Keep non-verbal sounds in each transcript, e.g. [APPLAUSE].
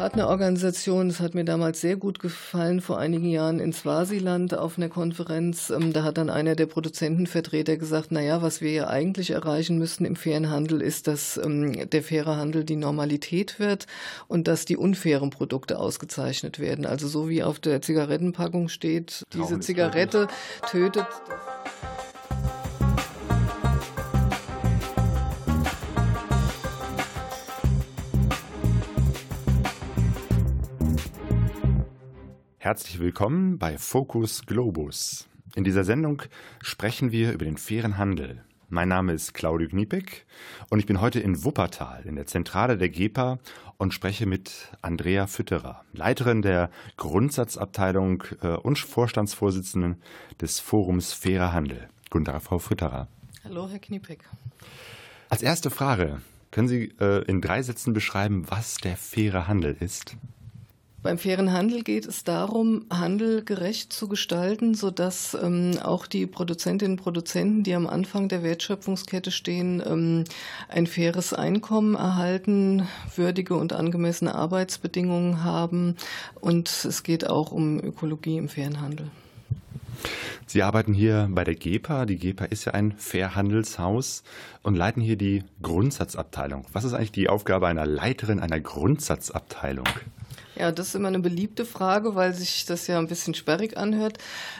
Partnerorganisation. Das hat mir damals sehr gut gefallen, vor einigen Jahren in Swasiland auf einer Konferenz. Ähm, da hat dann einer der Produzentenvertreter gesagt, naja, was wir ja eigentlich erreichen müssen im fairen Handel ist, dass ähm, der faire Handel die Normalität wird und dass die unfairen Produkte ausgezeichnet werden. Also so wie auf der Zigarettenpackung steht, diese Zigarette tötet. Herzlich willkommen bei Focus Globus. In dieser Sendung sprechen wir über den fairen Handel. Mein Name ist Claudio Kniepek und ich bin heute in Wuppertal in der Zentrale der GEPA und spreche mit Andrea Fütterer, Leiterin der Grundsatzabteilung äh, und Vorstandsvorsitzenden des Forums Fairer Handel. Guten Tag, Frau Fütterer. Hallo, Herr Kniepek. Als erste Frage, können Sie äh, in drei Sätzen beschreiben, was der faire Handel ist? Beim fairen Handel geht es darum, Handel gerecht zu gestalten, sodass ähm, auch die Produzentinnen und Produzenten, die am Anfang der Wertschöpfungskette stehen, ähm, ein faires Einkommen erhalten, würdige und angemessene Arbeitsbedingungen haben. Und es geht auch um Ökologie im fairen Handel. Sie arbeiten hier bei der GEPA. Die GEPA ist ja ein Fairhandelshaus und leiten hier die Grundsatzabteilung. Was ist eigentlich die Aufgabe einer Leiterin einer Grundsatzabteilung? Ja, das ist immer eine beliebte Frage, weil sich das ja ein bisschen sperrig anhört.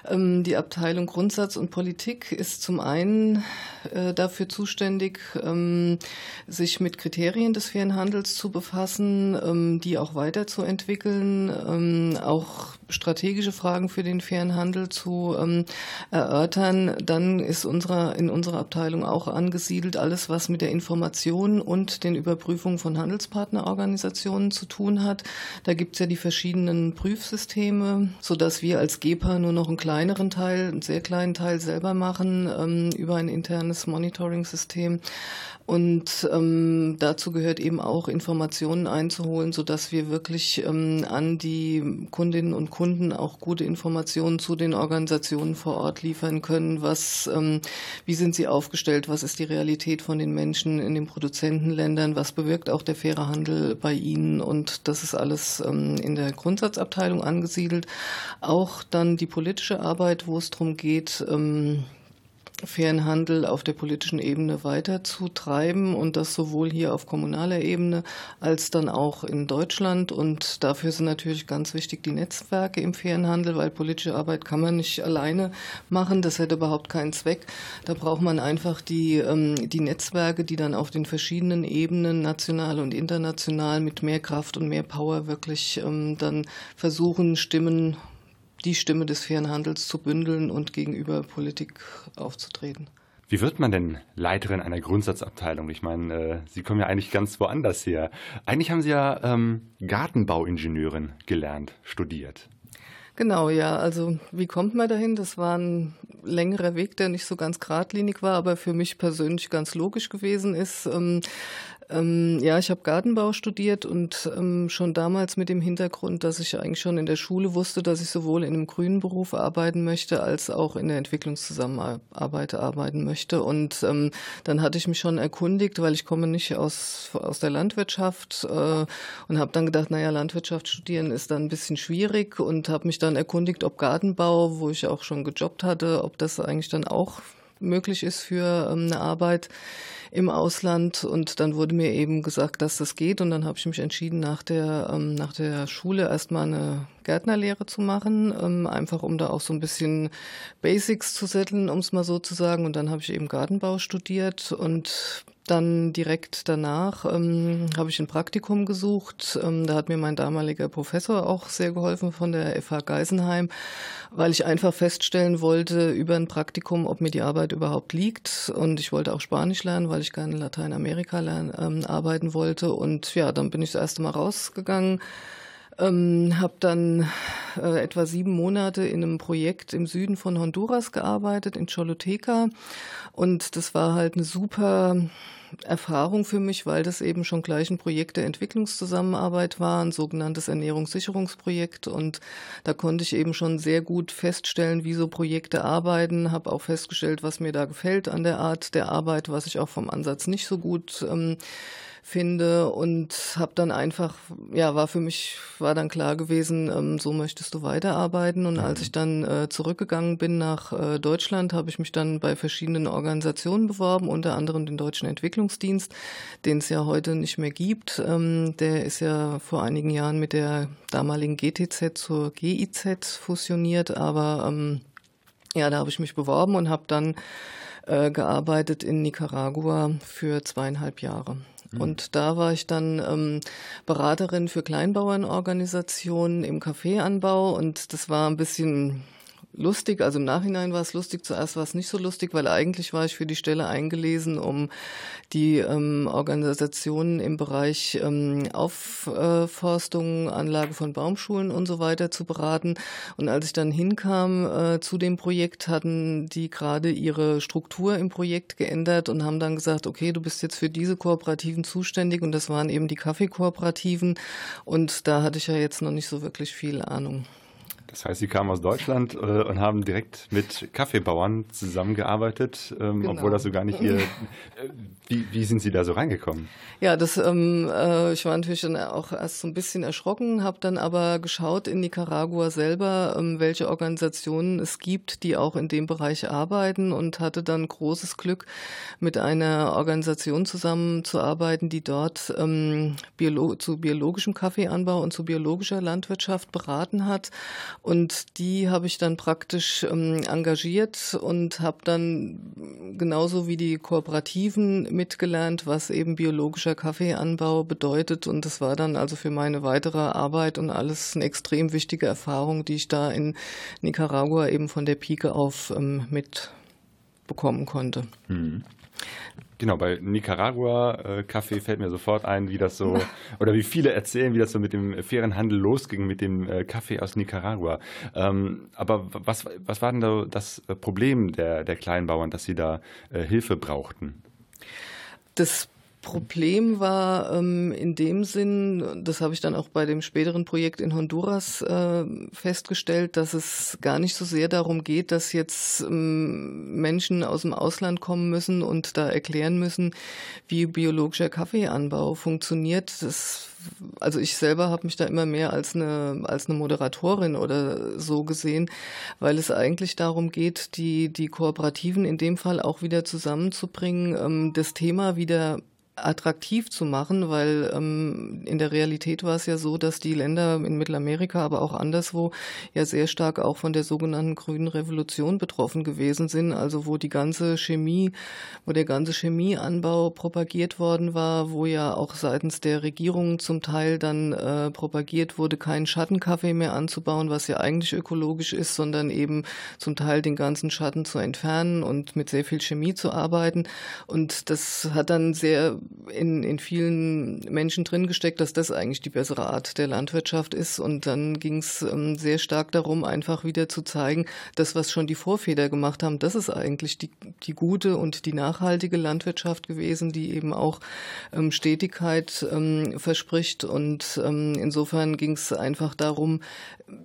Ähm, die Abteilung Grundsatz und Politik ist zum einen äh, dafür zuständig, ähm, sich mit Kriterien des fairen Handels zu befassen, ähm, die auch weiterzuentwickeln, auch strategische Fragen für den fairen Handel zu erörtern. Dann ist unsere, in unserer Abteilung auch angesiedelt alles, was mit der Information und den Überprüfungen von Handelspartnerorganisationen zu tun hat. Da gibt es ja die verschiedenen Prüfsysteme, sodass wir als GEPA nur noch einen kleineren Teil, einen sehr kleinen Teil selber machen ähm, über ein internes Monitoring-System. Und ähm, dazu gehört eben auch Informationen einzuholen, sodass wir wirklich ähm, an die Kundinnen und Kunden auch gute Informationen zu den Organisationen vor Ort liefern können. Was, ähm, wie sind sie aufgestellt? Was ist die Realität von den Menschen in den Produzentenländern? Was bewirkt auch der faire Handel bei ihnen? Und das ist alles ähm, in der Grundsatzabteilung angesiedelt. Auch dann die politische Arbeit, wo es darum geht, ähm, fairen Handel auf der politischen Ebene weiterzutreiben und das sowohl hier auf kommunaler Ebene als dann auch in Deutschland. Und dafür sind natürlich ganz wichtig die Netzwerke im fairen Handel, weil politische Arbeit kann man nicht alleine machen. Das hätte überhaupt keinen Zweck. Da braucht man einfach die, ähm, die Netzwerke, die dann auf den verschiedenen Ebenen, national und international, mit mehr Kraft und mehr Power wirklich ähm, dann versuchen, Stimmen die Stimme des fairen Handels zu bündeln und gegenüber Politik aufzutreten. Wie wird man denn Leiterin einer Grundsatzabteilung? Ich meine, äh, Sie kommen ja eigentlich ganz woanders her. Eigentlich haben Sie ja ähm, Gartenbauingenieurin gelernt, studiert. Genau, ja. Also wie kommt man dahin? Das war ein längerer Weg, der nicht so ganz geradlinig war, aber für mich persönlich ganz logisch gewesen ist. Ähm, ähm, ja, ich habe Gartenbau studiert und ähm, schon damals mit dem Hintergrund, dass ich eigentlich schon in der Schule wusste, dass ich sowohl in einem grünen Beruf arbeiten möchte, als auch in der Entwicklungszusammenarbeit arbeiten möchte. Und ähm, dann hatte ich mich schon erkundigt, weil ich komme nicht aus, aus der Landwirtschaft äh, und habe dann gedacht, naja, Landwirtschaft studieren ist dann ein bisschen schwierig und habe mich dann erkundigt, ob Gartenbau, wo ich auch schon gejobbt hatte, ob das eigentlich dann auch möglich ist für ähm, eine Arbeit im Ausland und dann wurde mir eben gesagt, dass das geht und dann habe ich mich entschieden, nach der, ähm, nach der Schule erstmal eine Gärtnerlehre zu machen, ähm, einfach um da auch so ein bisschen Basics zu setteln, um es mal so zu sagen und dann habe ich eben Gartenbau studiert und dann direkt danach ähm, habe ich ein Praktikum gesucht. Ähm, da hat mir mein damaliger Professor auch sehr geholfen von der FH Geisenheim, weil ich einfach feststellen wollte über ein Praktikum, ob mir die Arbeit überhaupt liegt. Und ich wollte auch Spanisch lernen, weil ich gerne in Lateinamerika lernen, ähm, arbeiten wollte. Und ja, dann bin ich das erste Mal rausgegangen ähm, habe dann äh, etwa sieben Monate in einem Projekt im Süden von Honduras gearbeitet, in Choluteca. Und das war halt eine super Erfahrung für mich, weil das eben schon gleich ein Projekt der Entwicklungszusammenarbeit war, ein sogenanntes Ernährungssicherungsprojekt. Und da konnte ich eben schon sehr gut feststellen, wie so Projekte arbeiten, habe auch festgestellt, was mir da gefällt an der Art der Arbeit, was ich auch vom Ansatz nicht so gut ähm, finde und habe dann einfach, ja, war für mich, war dann klar gewesen, ähm, so möchtest du weiterarbeiten. Und als mhm. ich dann äh, zurückgegangen bin nach äh, Deutschland, habe ich mich dann bei verschiedenen Organisationen beworben, unter anderem den Deutschen Entwicklungsdienst, den es ja heute nicht mehr gibt. Ähm, der ist ja vor einigen Jahren mit der damaligen GTZ zur GIZ fusioniert, aber ähm, ja, da habe ich mich beworben und habe dann äh, gearbeitet in Nicaragua für zweieinhalb Jahre. Mhm. Und da war ich dann ähm, Beraterin für Kleinbauernorganisationen im Kaffeeanbau und das war ein bisschen lustig. Also im Nachhinein war es lustig, zuerst war es nicht so lustig, weil eigentlich war ich für die Stelle eingelesen, um die ähm, Organisationen im Bereich ähm, Aufforstung, Anlage von Baumschulen und so weiter zu beraten. Und als ich dann hinkam äh, zu dem Projekt, hatten die gerade ihre Struktur im Projekt geändert und haben dann gesagt, okay, du bist jetzt für diese Kooperativen zuständig und das waren eben die Kaffeekooperativen und da hatte ich ja jetzt noch nicht so wirklich viel Ahnung. Das heißt, Sie kamen aus Deutschland äh, und haben direkt mit Kaffeebauern zusammengearbeitet, ähm, genau. obwohl das so gar nicht Ihr. [LAUGHS] Äh, wie, wie sind Sie da so reingekommen? Ja, das, ähm, äh, ich war natürlich dann auch erst so ein bisschen erschrocken, habe dann aber geschaut in Nicaragua selber, ähm, welche Organisationen es gibt, die auch in dem Bereich arbeiten und hatte dann großes Glück, mit einer Organisation zusammenzuarbeiten, die dort ähm, Biolo zu biologischem Kaffeeanbau und zu biologischer Landwirtschaft beraten hat und die habe ich dann praktisch ähm, engagiert und habe dann genauso wie die Kooperativen mitgelernt, was eben biologischer Kaffeeanbau bedeutet. Und das war dann also für meine weitere Arbeit und alles eine extrem wichtige Erfahrung, die ich da in Nicaragua eben von der Pike auf ähm, mitbekommen konnte. Mhm. Genau, bei Nicaragua äh, Kaffee fällt mir sofort ein, wie das so, [LAUGHS] oder wie viele erzählen, wie das so mit dem fairen Handel losging, mit dem äh, Kaffee aus Nicaragua. Ähm, aber was, was war denn da das Problem der, der Kleinbauern, dass sie da äh, Hilfe brauchten? Das Problem war ähm, in dem Sinn, das habe ich dann auch bei dem späteren Projekt in Honduras äh, festgestellt, dass es gar nicht so sehr darum geht, dass jetzt ähm, Menschen aus dem Ausland kommen müssen und da erklären müssen, wie biologischer Kaffeeanbau funktioniert. Das, also ich selber habe mich da immer mehr als eine als eine Moderatorin oder so gesehen, weil es eigentlich darum geht, die die Kooperativen in dem Fall auch wieder zusammenzubringen, ähm, das Thema wieder attraktiv zu machen, weil ähm, in der Realität war es ja so, dass die Länder in Mittelamerika, aber auch anderswo ja sehr stark auch von der sogenannten grünen Revolution betroffen gewesen sind, also wo die ganze Chemie, wo der ganze Chemieanbau propagiert worden war, wo ja auch seitens der Regierung zum Teil dann äh, propagiert wurde, keinen Schattenkaffee mehr anzubauen, was ja eigentlich ökologisch ist, sondern eben zum Teil den ganzen Schatten zu entfernen und mit sehr viel Chemie zu arbeiten. Und das hat dann sehr in, in vielen Menschen drin gesteckt, dass das eigentlich die bessere Art der Landwirtschaft ist. Und dann ging es ähm, sehr stark darum, einfach wieder zu zeigen, das, was schon die Vorväter gemacht haben, das ist eigentlich die, die gute und die nachhaltige Landwirtschaft gewesen, die eben auch ähm, Stetigkeit ähm, verspricht. Und ähm, insofern ging es einfach darum,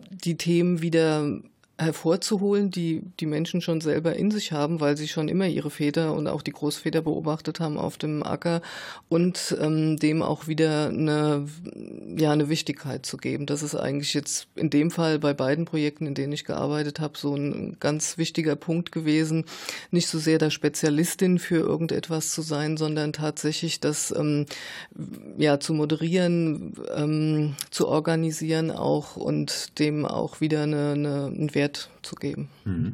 die Themen wieder hervorzuholen, die die Menschen schon selber in sich haben, weil sie schon immer ihre Väter und auch die Großväter beobachtet haben auf dem Acker und ähm, dem auch wieder eine, ja, eine Wichtigkeit zu geben. Das ist eigentlich jetzt in dem Fall bei beiden Projekten, in denen ich gearbeitet habe, so ein ganz wichtiger Punkt gewesen. Nicht so sehr der Spezialistin für irgendetwas zu sein, sondern tatsächlich das ähm, ja, zu moderieren, ähm, zu organisieren auch und dem auch wieder eine, eine, einen Wert Wert zu geben. Mhm.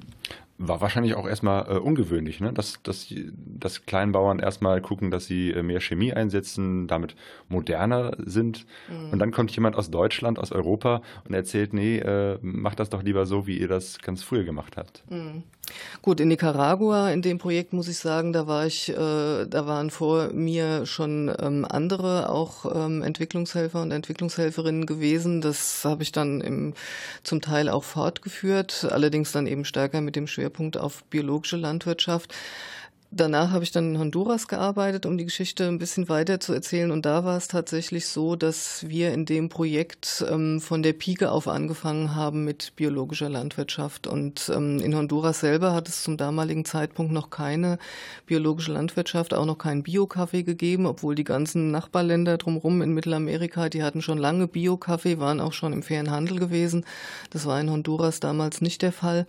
War wahrscheinlich auch erstmal äh, ungewöhnlich, ne? dass, dass, dass Kleinbauern erstmal gucken, dass sie äh, mehr Chemie einsetzen, damit moderner sind. Mhm. Und dann kommt jemand aus Deutschland, aus Europa und erzählt, nee, äh, macht das doch lieber so, wie ihr das ganz früher gemacht habt. Mhm. Gut, in Nicaragua, in dem Projekt muss ich sagen, da war ich, äh, da waren vor mir schon ähm, andere, auch ähm, Entwicklungshelfer und Entwicklungshelferinnen gewesen. Das habe ich dann im, zum Teil auch fortgeführt, allerdings dann eben stärker mit dem Schwerpunkt auf biologische Landwirtschaft. Danach habe ich dann in Honduras gearbeitet, um die Geschichte ein bisschen weiter zu erzählen. Und da war es tatsächlich so, dass wir in dem Projekt ähm, von der Pike auf angefangen haben mit biologischer Landwirtschaft. Und ähm, in Honduras selber hat es zum damaligen Zeitpunkt noch keine biologische Landwirtschaft, auch noch keinen Bio-Kaffee gegeben, obwohl die ganzen Nachbarländer drumherum in Mittelamerika, die hatten schon lange Bio-Kaffee, waren auch schon im fairen Handel gewesen. Das war in Honduras damals nicht der Fall.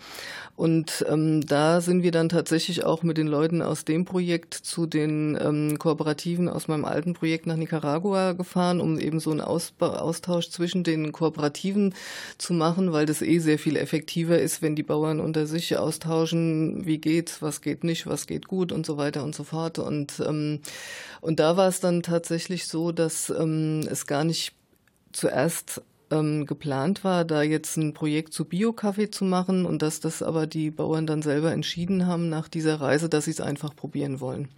Und ähm, da sind wir dann tatsächlich auch mit den Leuten aus dem Projekt zu den ähm, Kooperativen aus meinem alten Projekt nach Nicaragua gefahren, um eben so einen Ausba Austausch zwischen den Kooperativen zu machen, weil das eh sehr viel effektiver ist, wenn die Bauern unter sich austauschen, wie geht's, was geht nicht, was geht gut und so weiter und so fort. Und, ähm, und da war es dann tatsächlich so, dass ähm, es gar nicht zuerst ähm, geplant war, da jetzt ein Projekt zu Bio-Kaffee zu machen und dass das aber die Bauern dann selber entschieden haben nach dieser Reise, dass sie es einfach probieren wollen.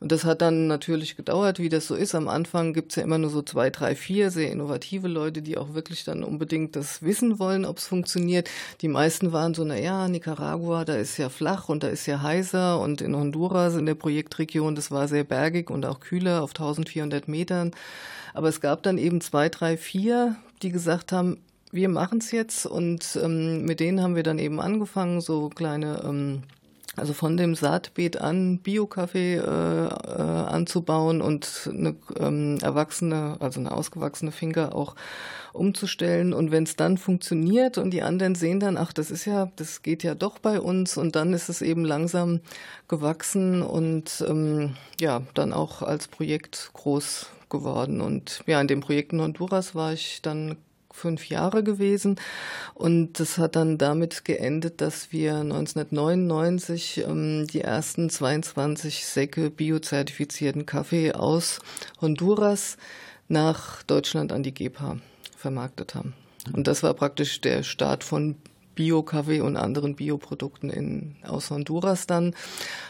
Und das hat dann natürlich gedauert, wie das so ist. Am Anfang gibt's ja immer nur so zwei, drei, vier sehr innovative Leute, die auch wirklich dann unbedingt das wissen wollen, ob es funktioniert. Die meisten waren so, na ja, Nicaragua, da ist ja flach und da ist ja heißer und in Honduras in der Projektregion, das war sehr bergig und auch kühler auf 1400 Metern. Aber es gab dann eben zwei, drei, vier, die gesagt haben, wir machen es jetzt und ähm, mit denen haben wir dann eben angefangen, so kleine, ähm, also von dem Saatbeet an Bio-Kaffee äh, äh, anzubauen und eine ähm, erwachsene, also eine ausgewachsene Finger auch umzustellen. Und wenn es dann funktioniert und die anderen sehen dann, ach, das ist ja, das geht ja doch bei uns und dann ist es eben langsam gewachsen und ähm, ja, dann auch als Projekt groß geworden. Und ja, in dem Projekt in Honduras war ich dann fünf Jahre gewesen. Und das hat dann damit geendet, dass wir 1999 ähm, die ersten 22 Säcke biozertifizierten Kaffee aus Honduras nach Deutschland an die GEPA vermarktet haben. Und das war praktisch der Start von Bio-Kaffee und anderen Bioprodukten in, aus Honduras dann.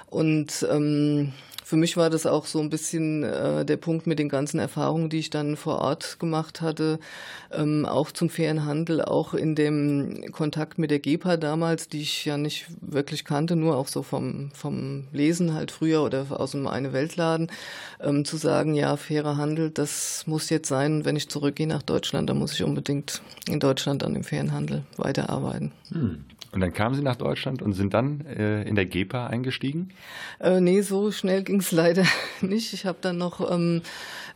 Und ähm, für mich war das auch so ein bisschen äh, der Punkt mit den ganzen Erfahrungen, die ich dann vor Ort gemacht hatte, ähm, auch zum fairen Handel, auch in dem Kontakt mit der GEPA damals, die ich ja nicht wirklich kannte, nur auch so vom, vom Lesen halt früher oder aus dem eine Weltladen, ähm, zu sagen, ja, fairer Handel, das muss jetzt sein. Wenn ich zurückgehe nach Deutschland, dann muss ich unbedingt in Deutschland an dem fairen Handel weiterarbeiten. Hm. Und dann kamen Sie nach Deutschland und sind dann äh, in der GEPA eingestiegen? Äh, nee, so schnell ging es [LAUGHS] leider nicht. Ich habe dann noch ähm,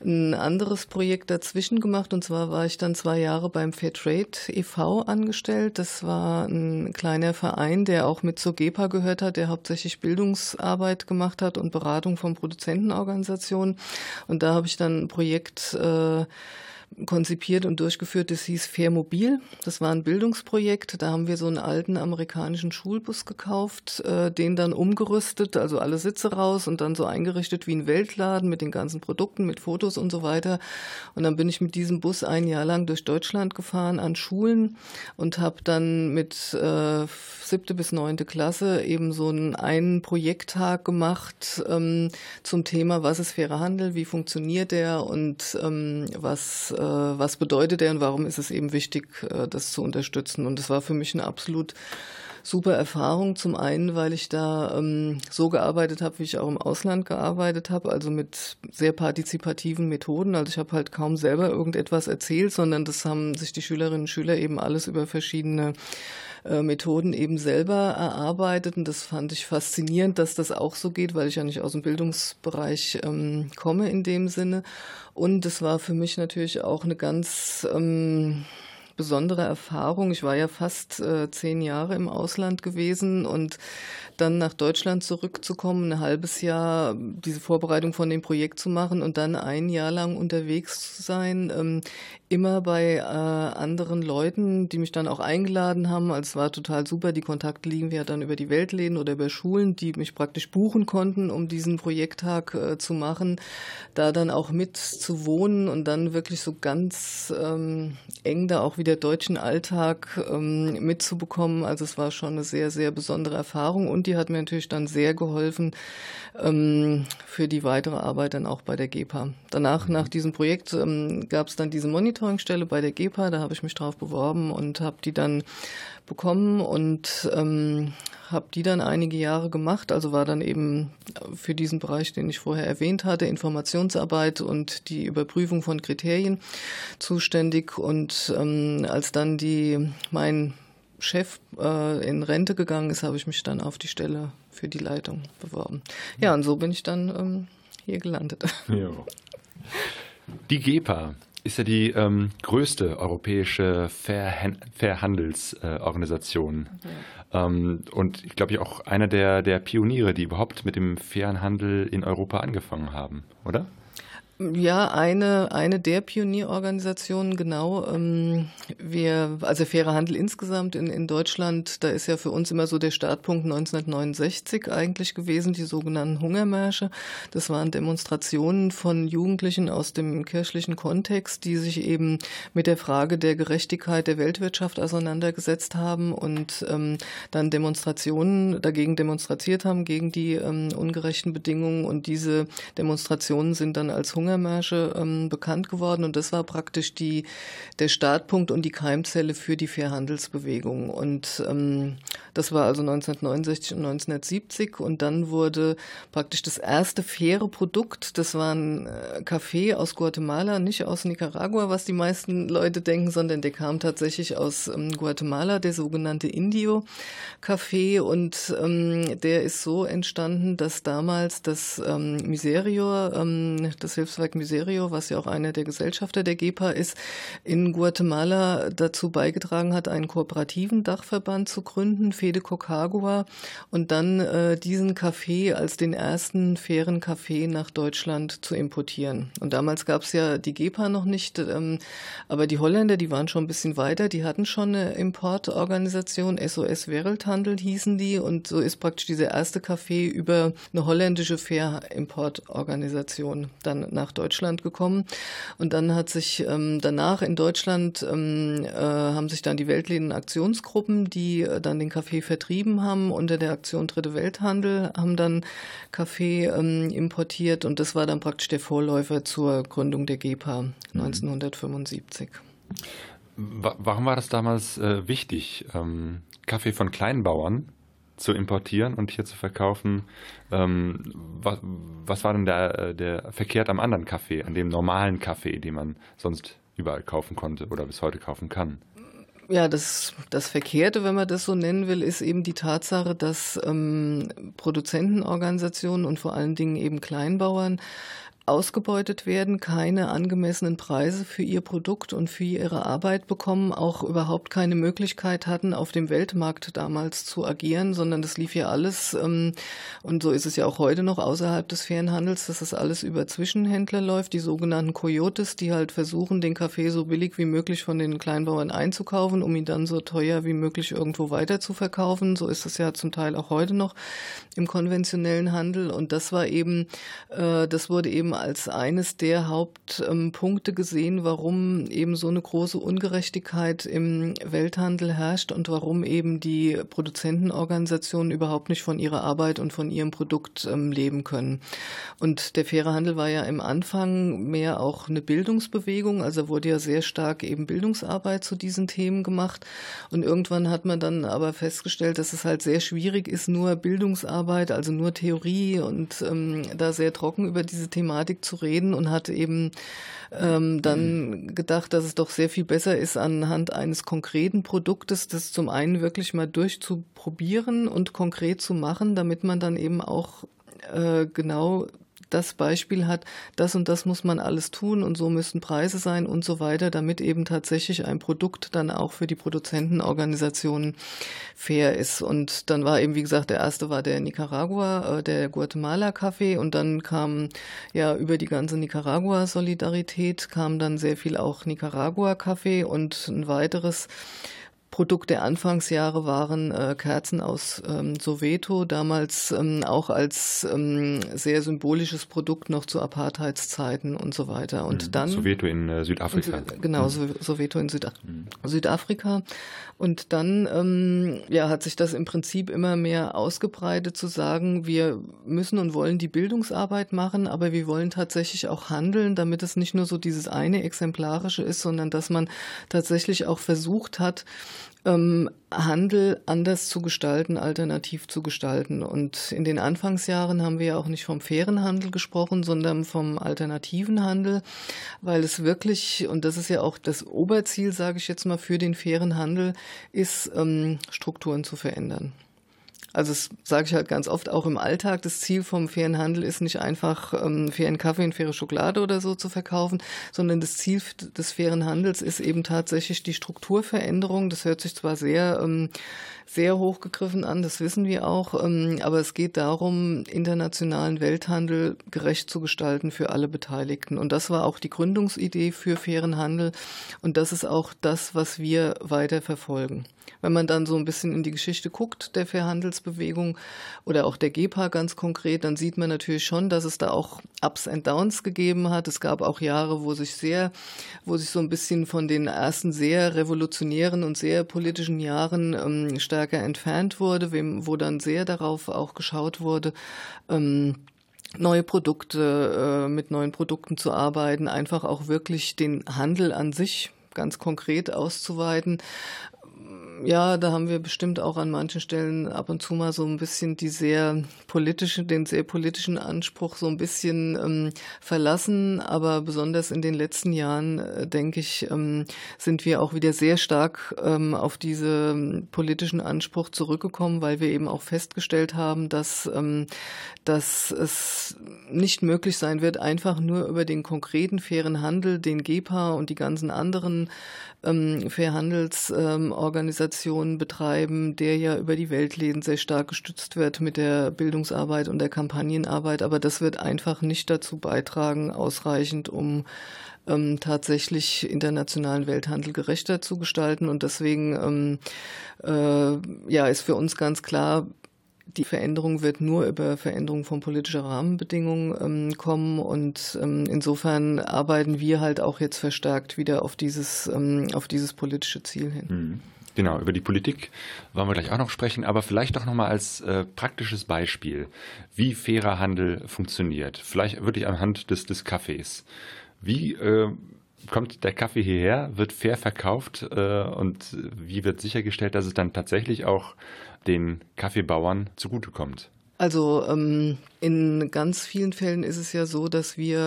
ein anderes Projekt dazwischen gemacht und zwar war ich dann zwei Jahre beim Fairtrade e.V. angestellt. Das war ein kleiner Verein, der auch mit zur GEPA gehört hat, der hauptsächlich Bildungsarbeit gemacht hat und Beratung von Produzentenorganisationen. Und da habe ich dann ein Projekt äh, konzipiert und durchgeführt. Das hieß Fair Mobil. Das war ein Bildungsprojekt. Da haben wir so einen alten amerikanischen Schulbus gekauft, äh, den dann umgerüstet, also alle Sitze raus und dann so eingerichtet wie ein Weltladen mit den ganzen Produkten, mit Fotos und so weiter. Und dann bin ich mit diesem Bus ein Jahr lang durch Deutschland gefahren an Schulen und habe dann mit äh, siebte bis neunte Klasse eben so einen, einen Projekttag gemacht ähm, zum Thema, was ist fairer Handel, wie funktioniert der und ähm, was äh, was bedeutet er und warum ist es eben wichtig, äh, das zu unterstützen. Und es war für mich eine absolut super Erfahrung. Zum einen, weil ich da ähm, so gearbeitet habe, wie ich auch im Ausland gearbeitet habe, also mit sehr partizipativen Methoden. Also ich habe halt kaum selber irgendetwas erzählt, sondern das haben sich die Schülerinnen und Schüler eben alles über verschiedene äh, Methoden eben selber erarbeitet. Und das fand ich faszinierend, dass das auch so geht, weil ich ja nicht aus dem Bildungsbereich ähm, komme in dem Sinne. Und es war für mich natürlich auch eine ganz ähm, besondere Erfahrung. Ich war ja fast äh, zehn Jahre im Ausland gewesen und dann nach Deutschland zurückzukommen, ein halbes Jahr diese Vorbereitung von dem Projekt zu machen und dann ein Jahr lang unterwegs zu sein, ähm, immer bei äh, anderen Leuten, die mich dann auch eingeladen haben. Also es war total super. Die Kontakte liegen wir dann über die Weltläden oder über Schulen, die mich praktisch buchen konnten, um diesen Projekttag äh, zu machen, da dann auch mit zu wohnen und dann wirklich so ganz ähm, eng da auch wieder wieder deutschen Alltag ähm, mitzubekommen. Also es war schon eine sehr, sehr besondere Erfahrung und die hat mir natürlich dann sehr geholfen ähm, für die weitere Arbeit dann auch bei der GEPA. Danach, nach diesem Projekt, ähm, gab es dann diese Monitoringstelle bei der GEPA, da habe ich mich drauf beworben und habe die dann bekommen und ähm, habe die dann einige Jahre gemacht, also war dann eben für diesen Bereich, den ich vorher erwähnt hatte, Informationsarbeit und die Überprüfung von Kriterien zuständig. Und ähm, als dann die mein Chef äh, in Rente gegangen ist, habe ich mich dann auf die Stelle für die Leitung beworben. Ja, und so bin ich dann ähm, hier gelandet. Ja. Die GEPA ist ja die ähm, größte europäische Fairhandelsorganisation. Fair ja. ähm, und ich glaube auch einer der, der Pioniere, die überhaupt mit dem fairen Handel in Europa angefangen haben, oder? Ja, eine, eine der Pionierorganisationen, genau. Ähm, wir, also fairer Handel insgesamt in, in Deutschland, da ist ja für uns immer so der Startpunkt 1969 eigentlich gewesen, die sogenannten Hungermärsche. Das waren Demonstrationen von Jugendlichen aus dem kirchlichen Kontext, die sich eben mit der Frage der Gerechtigkeit der Weltwirtschaft auseinandergesetzt haben und ähm, dann Demonstrationen dagegen demonstriert haben, gegen die ähm, ungerechten Bedingungen. Und diese Demonstrationen sind dann als Hunger Hungermärsche ähm, bekannt geworden. Und das war praktisch die, der Startpunkt und die Keimzelle für die Fairhandelsbewegung. Und ähm, das war also 1969 und 1970 und dann wurde praktisch das erste faire Produkt, das war ein äh, Kaffee aus Guatemala, nicht aus Nicaragua, was die meisten Leute denken, sondern der kam tatsächlich aus ähm, Guatemala, der sogenannte Indio-Kaffee und ähm, der ist so entstanden, dass damals das ähm, Miserio, ähm, das Hilfs Hilfswerk Miserio, was ja auch einer der Gesellschafter der GEPA ist, in Guatemala dazu beigetragen hat, einen kooperativen Dachverband zu gründen, Fede Cocagua, und dann äh, diesen Kaffee als den ersten fairen Kaffee nach Deutschland zu importieren. Und damals gab es ja die GEPA noch nicht, ähm, aber die Holländer, die waren schon ein bisschen weiter, die hatten schon eine Importorganisation, SOS Welthandel hießen die, und so ist praktisch dieser erste Kaffee über eine holländische Fair-Importorganisation dann nach nach Deutschland gekommen. Und dann hat sich ähm, danach in Deutschland ähm, äh, haben sich dann die Weltläden Aktionsgruppen, die äh, dann den Kaffee vertrieben haben unter der Aktion Dritte Welthandel, haben dann Kaffee ähm, importiert und das war dann praktisch der Vorläufer zur Gründung der GEPA mhm. 1975. Warum war das damals äh, wichtig, ähm, Kaffee von Kleinbauern zu importieren und hier zu verkaufen. Ähm, was, was, war denn der, äh, der verkehrt am anderen Kaffee, an dem normalen Kaffee, den man sonst überall kaufen konnte oder bis heute kaufen kann? Ja, das, das Verkehrte, wenn man das so nennen will, ist eben die Tatsache, dass ähm, Produzentenorganisationen und vor allen Dingen eben Kleinbauern ausgebeutet werden, keine angemessenen Preise für ihr Produkt und für ihre Arbeit bekommen, auch überhaupt keine Möglichkeit hatten, auf dem Weltmarkt damals zu agieren, sondern das lief ja alles, ähm, und so ist es ja auch heute noch außerhalb des fairen Handels, dass das alles über Zwischenhändler läuft, die sogenannten Coyotes, die halt versuchen, den Kaffee so billig wie möglich von den Kleinbauern einzukaufen, um ihn dann so teuer wie möglich irgendwo weiter zu verkaufen. So ist es ja zum Teil auch heute noch im konventionellen Handel. Und das war eben, äh, das wurde eben als eines der Hauptpunkte gesehen, warum eben so eine große Ungerechtigkeit im Welthandel herrscht und warum eben die Produzentenorganisationen überhaupt nicht von ihrer Arbeit und von ihrem Produkt ähm, leben können. Und der faire Handel war ja im Anfang mehr auch eine Bildungsbewegung, also wurde ja sehr stark eben Bildungsarbeit zu diesen Themen gemacht. Und irgendwann hat man dann aber festgestellt, dass es halt sehr schwierig ist, nur Bildungsarbeit, also nur Theorie und ähm, da sehr trocken über diese Thematik Thematik zu reden und hat eben ähm, dann mhm. gedacht, dass es doch sehr viel besser ist, anhand eines konkreten Produktes das zum einen wirklich mal durchzuprobieren und konkret zu machen, damit man dann eben auch äh, genau das Beispiel hat, das und das muss man alles tun und so müssen Preise sein und so weiter, damit eben tatsächlich ein Produkt dann auch für die Produzentenorganisationen fair ist. Und dann war eben, wie gesagt, der erste war der Nicaragua, äh, der Guatemala Kaffee und dann kam ja über die ganze Nicaragua Solidarität kam dann sehr viel auch Nicaragua Kaffee und ein weiteres Produkt der Anfangsjahre waren äh, Kerzen aus ähm, Soweto, damals ähm, auch als ähm, sehr symbolisches Produkt noch zu Apartheidszeiten und so weiter. Und mhm. dann Soweto in äh, Südafrika. In, genau, mhm. Soweto in Süda mhm. Südafrika. Und dann ähm, ja, hat sich das im Prinzip immer mehr ausgebreitet, zu sagen, wir müssen und wollen die Bildungsarbeit machen, aber wir wollen tatsächlich auch handeln, damit es nicht nur so dieses eine Exemplarische ist, sondern dass man tatsächlich auch versucht hat, ähm, Handel anders zu gestalten, alternativ zu gestalten. Und in den Anfangsjahren haben wir ja auch nicht vom fairen Handel gesprochen, sondern vom alternativen Handel, weil es wirklich, und das ist ja auch das Oberziel, sage ich jetzt mal, für den fairen Handel, ist, ähm, Strukturen zu verändern. Also das sage ich halt ganz oft auch im Alltag. Das Ziel vom fairen Handel ist nicht einfach ähm, fairen Kaffee und faire Schokolade oder so zu verkaufen, sondern das Ziel des fairen Handels ist eben tatsächlich die Strukturveränderung. Das hört sich zwar sehr ähm, sehr hochgegriffen an, das wissen wir auch, ähm, aber es geht darum, internationalen Welthandel gerecht zu gestalten für alle Beteiligten. Und das war auch die Gründungsidee für fairen Handel und das ist auch das, was wir weiter verfolgen. Wenn man dann so ein bisschen in die Geschichte guckt der Fairhandelsbewegung oder auch der GEPA ganz konkret, dann sieht man natürlich schon, dass es da auch Ups and Downs gegeben hat. Es gab auch Jahre, wo sich sehr, wo sich so ein bisschen von den ersten sehr revolutionären und sehr politischen Jahren ähm, stärker entfernt wurde, wo dann sehr darauf auch geschaut wurde, ähm, neue Produkte, äh, mit neuen Produkten zu arbeiten, einfach auch wirklich den Handel an sich ganz konkret auszuweiten ja, da haben wir bestimmt auch an manchen Stellen ab und zu mal so ein bisschen die sehr politische, den sehr politischen Anspruch so ein bisschen ähm, verlassen. Aber besonders in den letzten Jahren, äh, denke ich, ähm, sind wir auch wieder sehr stark ähm, auf diesen politischen Anspruch zurückgekommen, weil wir eben auch festgestellt haben, dass, ähm, dass es nicht möglich sein wird, einfach nur über den konkreten fairen Handel, den GEPA und die ganzen anderen ähm, Fairhandelsorganisationen betreiben, der ja über die Weltläden sehr stark gestützt wird mit der Bildungsarbeit und der Kampagnenarbeit. Aber das wird einfach nicht dazu beitragen, ausreichend, um ähm, tatsächlich internationalen Welthandel gerechter zu gestalten. Und deswegen ähm, äh, ja, ist für uns ganz klar, die Veränderung wird nur über Veränderung von politischer Rahmenbedingungen ähm, kommen und ähm, insofern arbeiten wir halt auch jetzt verstärkt wieder auf dieses, ähm, auf dieses politische Ziel hin. Mhm. Genau, über die Politik wollen wir gleich auch noch sprechen, aber vielleicht doch nochmal als äh, praktisches Beispiel, wie fairer Handel funktioniert. Vielleicht wirklich anhand des, des Kaffees. Wie äh, kommt der Kaffee hierher, wird fair verkauft äh, und wie wird sichergestellt, dass es dann tatsächlich auch den Kaffeebauern zugutekommt? Also ähm, in ganz vielen Fällen ist es ja so, dass wir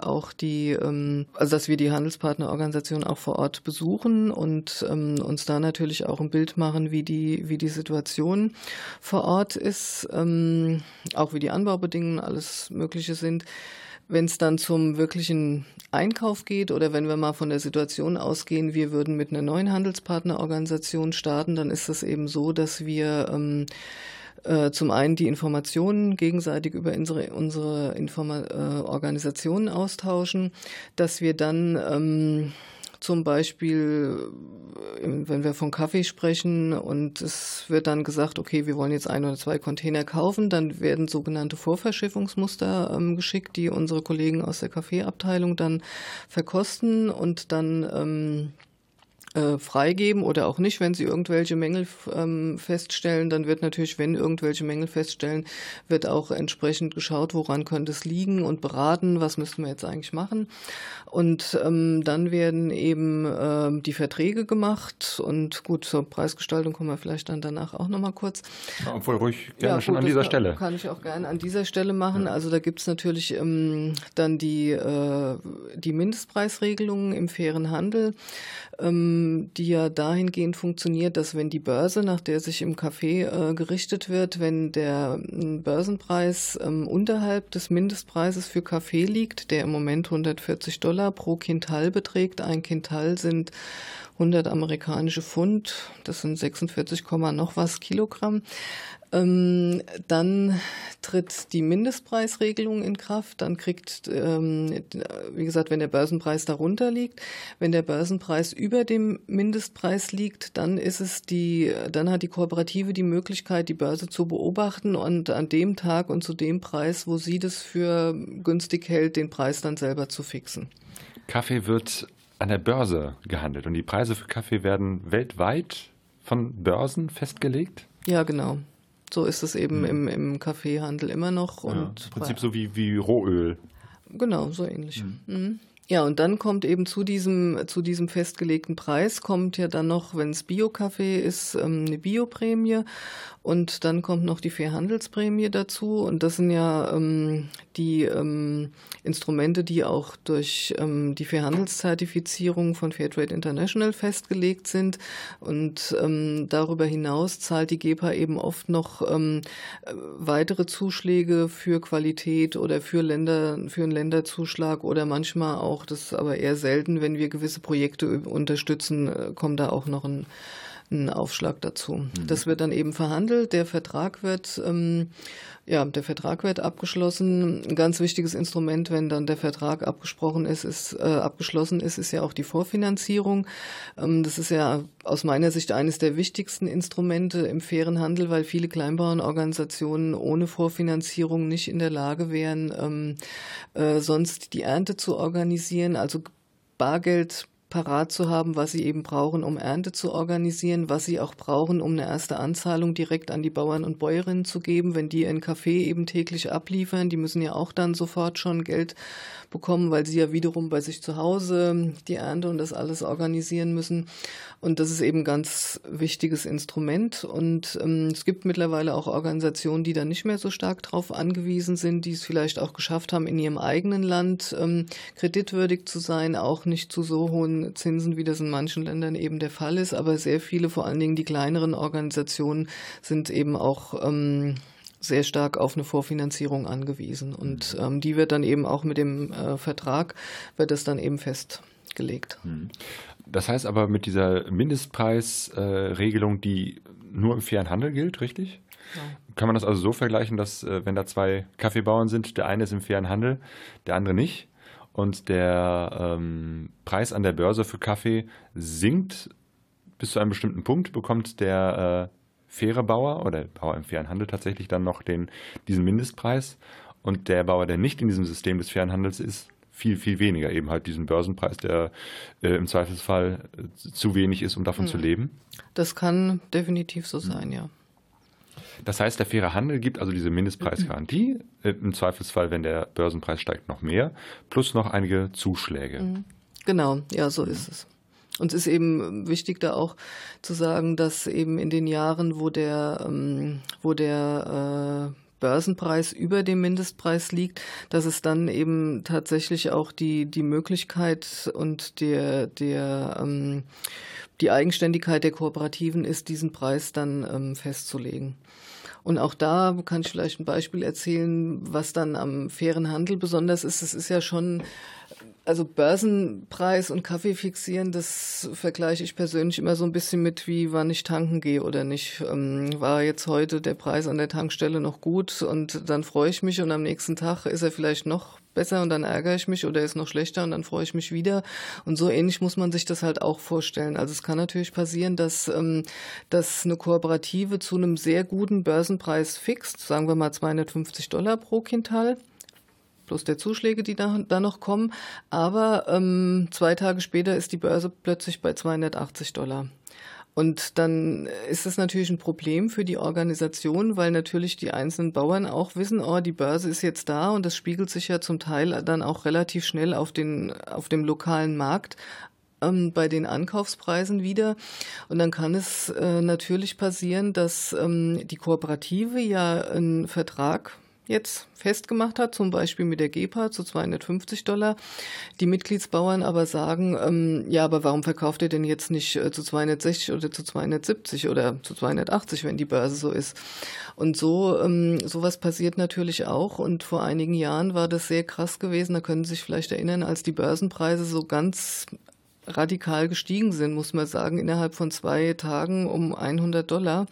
äh, auch die, ähm, also dass wir die Handelspartnerorganisation auch vor Ort besuchen und ähm, uns da natürlich auch ein Bild machen, wie die, wie die Situation vor Ort ist, ähm, auch wie die Anbaubedingungen alles Mögliche sind. Wenn es dann zum wirklichen Einkauf geht oder wenn wir mal von der Situation ausgehen, wir würden mit einer neuen Handelspartnerorganisation starten, dann ist es eben so, dass wir ähm, äh, zum einen die Informationen gegenseitig über unsere, unsere Informa äh, Organisationen austauschen, dass wir dann ähm, zum Beispiel, äh, wenn wir von Kaffee sprechen und es wird dann gesagt, okay, wir wollen jetzt ein oder zwei Container kaufen, dann werden sogenannte Vorverschiffungsmuster ähm, geschickt, die unsere Kollegen aus der Kaffeeabteilung dann verkosten und dann ähm, äh, freigeben oder auch nicht, wenn sie irgendwelche Mängel ähm, feststellen, dann wird natürlich, wenn irgendwelche Mängel feststellen, wird auch entsprechend geschaut, woran könnte es liegen und beraten, was müssten wir jetzt eigentlich machen. Und ähm, dann werden eben ähm, die Verträge gemacht und gut, zur Preisgestaltung kommen wir vielleicht dann danach auch nochmal kurz. Ja, obwohl ruhig gerne ja, schon an dieser Stelle. Kann ich auch gerne an dieser Stelle machen. Ja. Also da gibt es natürlich ähm, dann die, äh, die Mindestpreisregelungen im fairen Handel. Ähm, die ja dahingehend funktioniert, dass wenn die Börse, nach der sich im Café äh, gerichtet wird, wenn der äh, Börsenpreis ähm, unterhalb des Mindestpreises für Kaffee liegt, der im Moment 140 Dollar pro Quintal beträgt, ein Quintal sind 100 amerikanische Pfund, das sind 46, noch was Kilogramm. Ähm, dann tritt die Mindestpreisregelung in Kraft. Dann kriegt, ähm, wie gesagt, wenn der Börsenpreis darunter liegt, wenn der Börsenpreis über dem Mindestpreis liegt, dann ist es die, dann hat die Kooperative die Möglichkeit, die Börse zu beobachten und an dem Tag und zu dem Preis, wo sie das für günstig hält, den Preis dann selber zu fixen. Kaffee wird an der Börse gehandelt und die Preise für Kaffee werden weltweit von Börsen festgelegt? Ja, genau. So ist es eben mhm. im, im Kaffeehandel immer noch. Ja, Im Prinzip so wie, wie Rohöl. Genau, so ähnlich. Mhm. Mhm. Ja, und dann kommt eben zu diesem, zu diesem festgelegten Preis, kommt ja dann noch, wenn es Bio-Kaffee ist, ähm, eine Bioprämie und dann kommt noch die Fairhandelsprämie dazu. Und das sind ja ähm, die ähm, Instrumente, die auch durch ähm, die Fairhandelszertifizierung von Fairtrade International festgelegt sind. Und ähm, darüber hinaus zahlt die GEPA eben oft noch ähm, weitere Zuschläge für Qualität oder für Länder, für einen Länderzuschlag oder manchmal auch, das ist aber eher selten, wenn wir gewisse Projekte unterstützen, äh, kommt da auch noch ein einen Aufschlag dazu. Mhm. Das wird dann eben verhandelt. Der Vertrag wird, ähm, ja, der Vertrag wird abgeschlossen. Ein ganz wichtiges Instrument, wenn dann der Vertrag abgesprochen ist, ist äh, abgeschlossen ist, ist ja auch die Vorfinanzierung. Ähm, das ist ja aus meiner Sicht eines der wichtigsten Instrumente im fairen Handel, weil viele Kleinbauernorganisationen ohne Vorfinanzierung nicht in der Lage wären, ähm, äh, sonst die Ernte zu organisieren. Also Bargeld parat zu haben, was sie eben brauchen, um Ernte zu organisieren, was sie auch brauchen, um eine erste Anzahlung direkt an die Bauern und Bäuerinnen zu geben, wenn die einen Kaffee eben täglich abliefern. Die müssen ja auch dann sofort schon Geld bekommen, weil sie ja wiederum bei sich zu Hause die Ernte und das alles organisieren müssen. Und das ist eben ein ganz wichtiges Instrument. Und ähm, es gibt mittlerweile auch Organisationen, die da nicht mehr so stark drauf angewiesen sind, die es vielleicht auch geschafft haben, in ihrem eigenen Land ähm, kreditwürdig zu sein, auch nicht zu so hohen Zinsen, wie das in manchen Ländern eben der Fall ist. Aber sehr viele, vor allen Dingen die kleineren Organisationen, sind eben auch ähm, sehr stark auf eine Vorfinanzierung angewiesen. Und mhm. ähm, die wird dann eben auch mit dem äh, Vertrag, wird das dann eben festgelegt. Mhm. Das heißt aber mit dieser Mindestpreisregelung, äh, die nur im fairen Handel gilt, richtig? Ja. Kann man das also so vergleichen, dass äh, wenn da zwei Kaffeebauern sind, der eine ist im fairen Handel, der andere nicht, und der ähm, Preis an der Börse für Kaffee sinkt bis zu einem bestimmten Punkt, bekommt der äh, faire Bauer oder Bauer im fairen Handel tatsächlich dann noch den, diesen Mindestpreis. Und der Bauer, der nicht in diesem System des fairen Handels ist, viel, viel weniger. Eben halt diesen Börsenpreis, der äh, im Zweifelsfall äh, zu wenig ist, um davon mhm. zu leben. Das kann definitiv so sein, ja. Das heißt, der faire Handel gibt also diese Mindestpreisgarantie, äh, im Zweifelsfall, wenn der Börsenpreis steigt, noch mehr, plus noch einige Zuschläge. Mhm. Genau, ja, so ist es. Und es ist eben wichtig, da auch zu sagen, dass eben in den Jahren, wo der, ähm, wo der äh, Börsenpreis über dem Mindestpreis liegt, dass es dann eben tatsächlich auch die, die Möglichkeit und der, der, ähm, die Eigenständigkeit der Kooperativen ist, diesen Preis dann ähm, festzulegen. Und auch da kann ich vielleicht ein Beispiel erzählen, was dann am fairen Handel besonders ist. Es ist ja schon also Börsenpreis und Kaffee fixieren, das vergleiche ich persönlich immer so ein bisschen mit, wie wann ich tanken gehe oder nicht. Ähm, war jetzt heute der Preis an der Tankstelle noch gut und dann freue ich mich und am nächsten Tag ist er vielleicht noch besser und dann ärgere ich mich oder ist noch schlechter und dann freue ich mich wieder. Und so ähnlich muss man sich das halt auch vorstellen. Also es kann natürlich passieren, dass, ähm, dass eine Kooperative zu einem sehr guten Börsenpreis fixt, sagen wir mal 250 Dollar pro Quintal plus der Zuschläge, die da, da noch kommen. Aber ähm, zwei Tage später ist die Börse plötzlich bei 280 Dollar. Und dann ist es natürlich ein Problem für die Organisation, weil natürlich die einzelnen Bauern auch wissen, oh, die Börse ist jetzt da und das spiegelt sich ja zum Teil dann auch relativ schnell auf, den, auf dem lokalen Markt ähm, bei den Ankaufspreisen wieder. Und dann kann es äh, natürlich passieren, dass ähm, die Kooperative ja einen Vertrag jetzt festgemacht hat, zum Beispiel mit der GEPA zu 250 Dollar. Die Mitgliedsbauern aber sagen, ähm, ja, aber warum verkauft ihr denn jetzt nicht äh, zu 260 oder zu 270 oder zu 280, wenn die Börse so ist? Und so ähm, sowas passiert natürlich auch. Und vor einigen Jahren war das sehr krass gewesen. Da können Sie sich vielleicht erinnern, als die Börsenpreise so ganz radikal gestiegen sind, muss man sagen, innerhalb von zwei Tagen um 100 Dollar.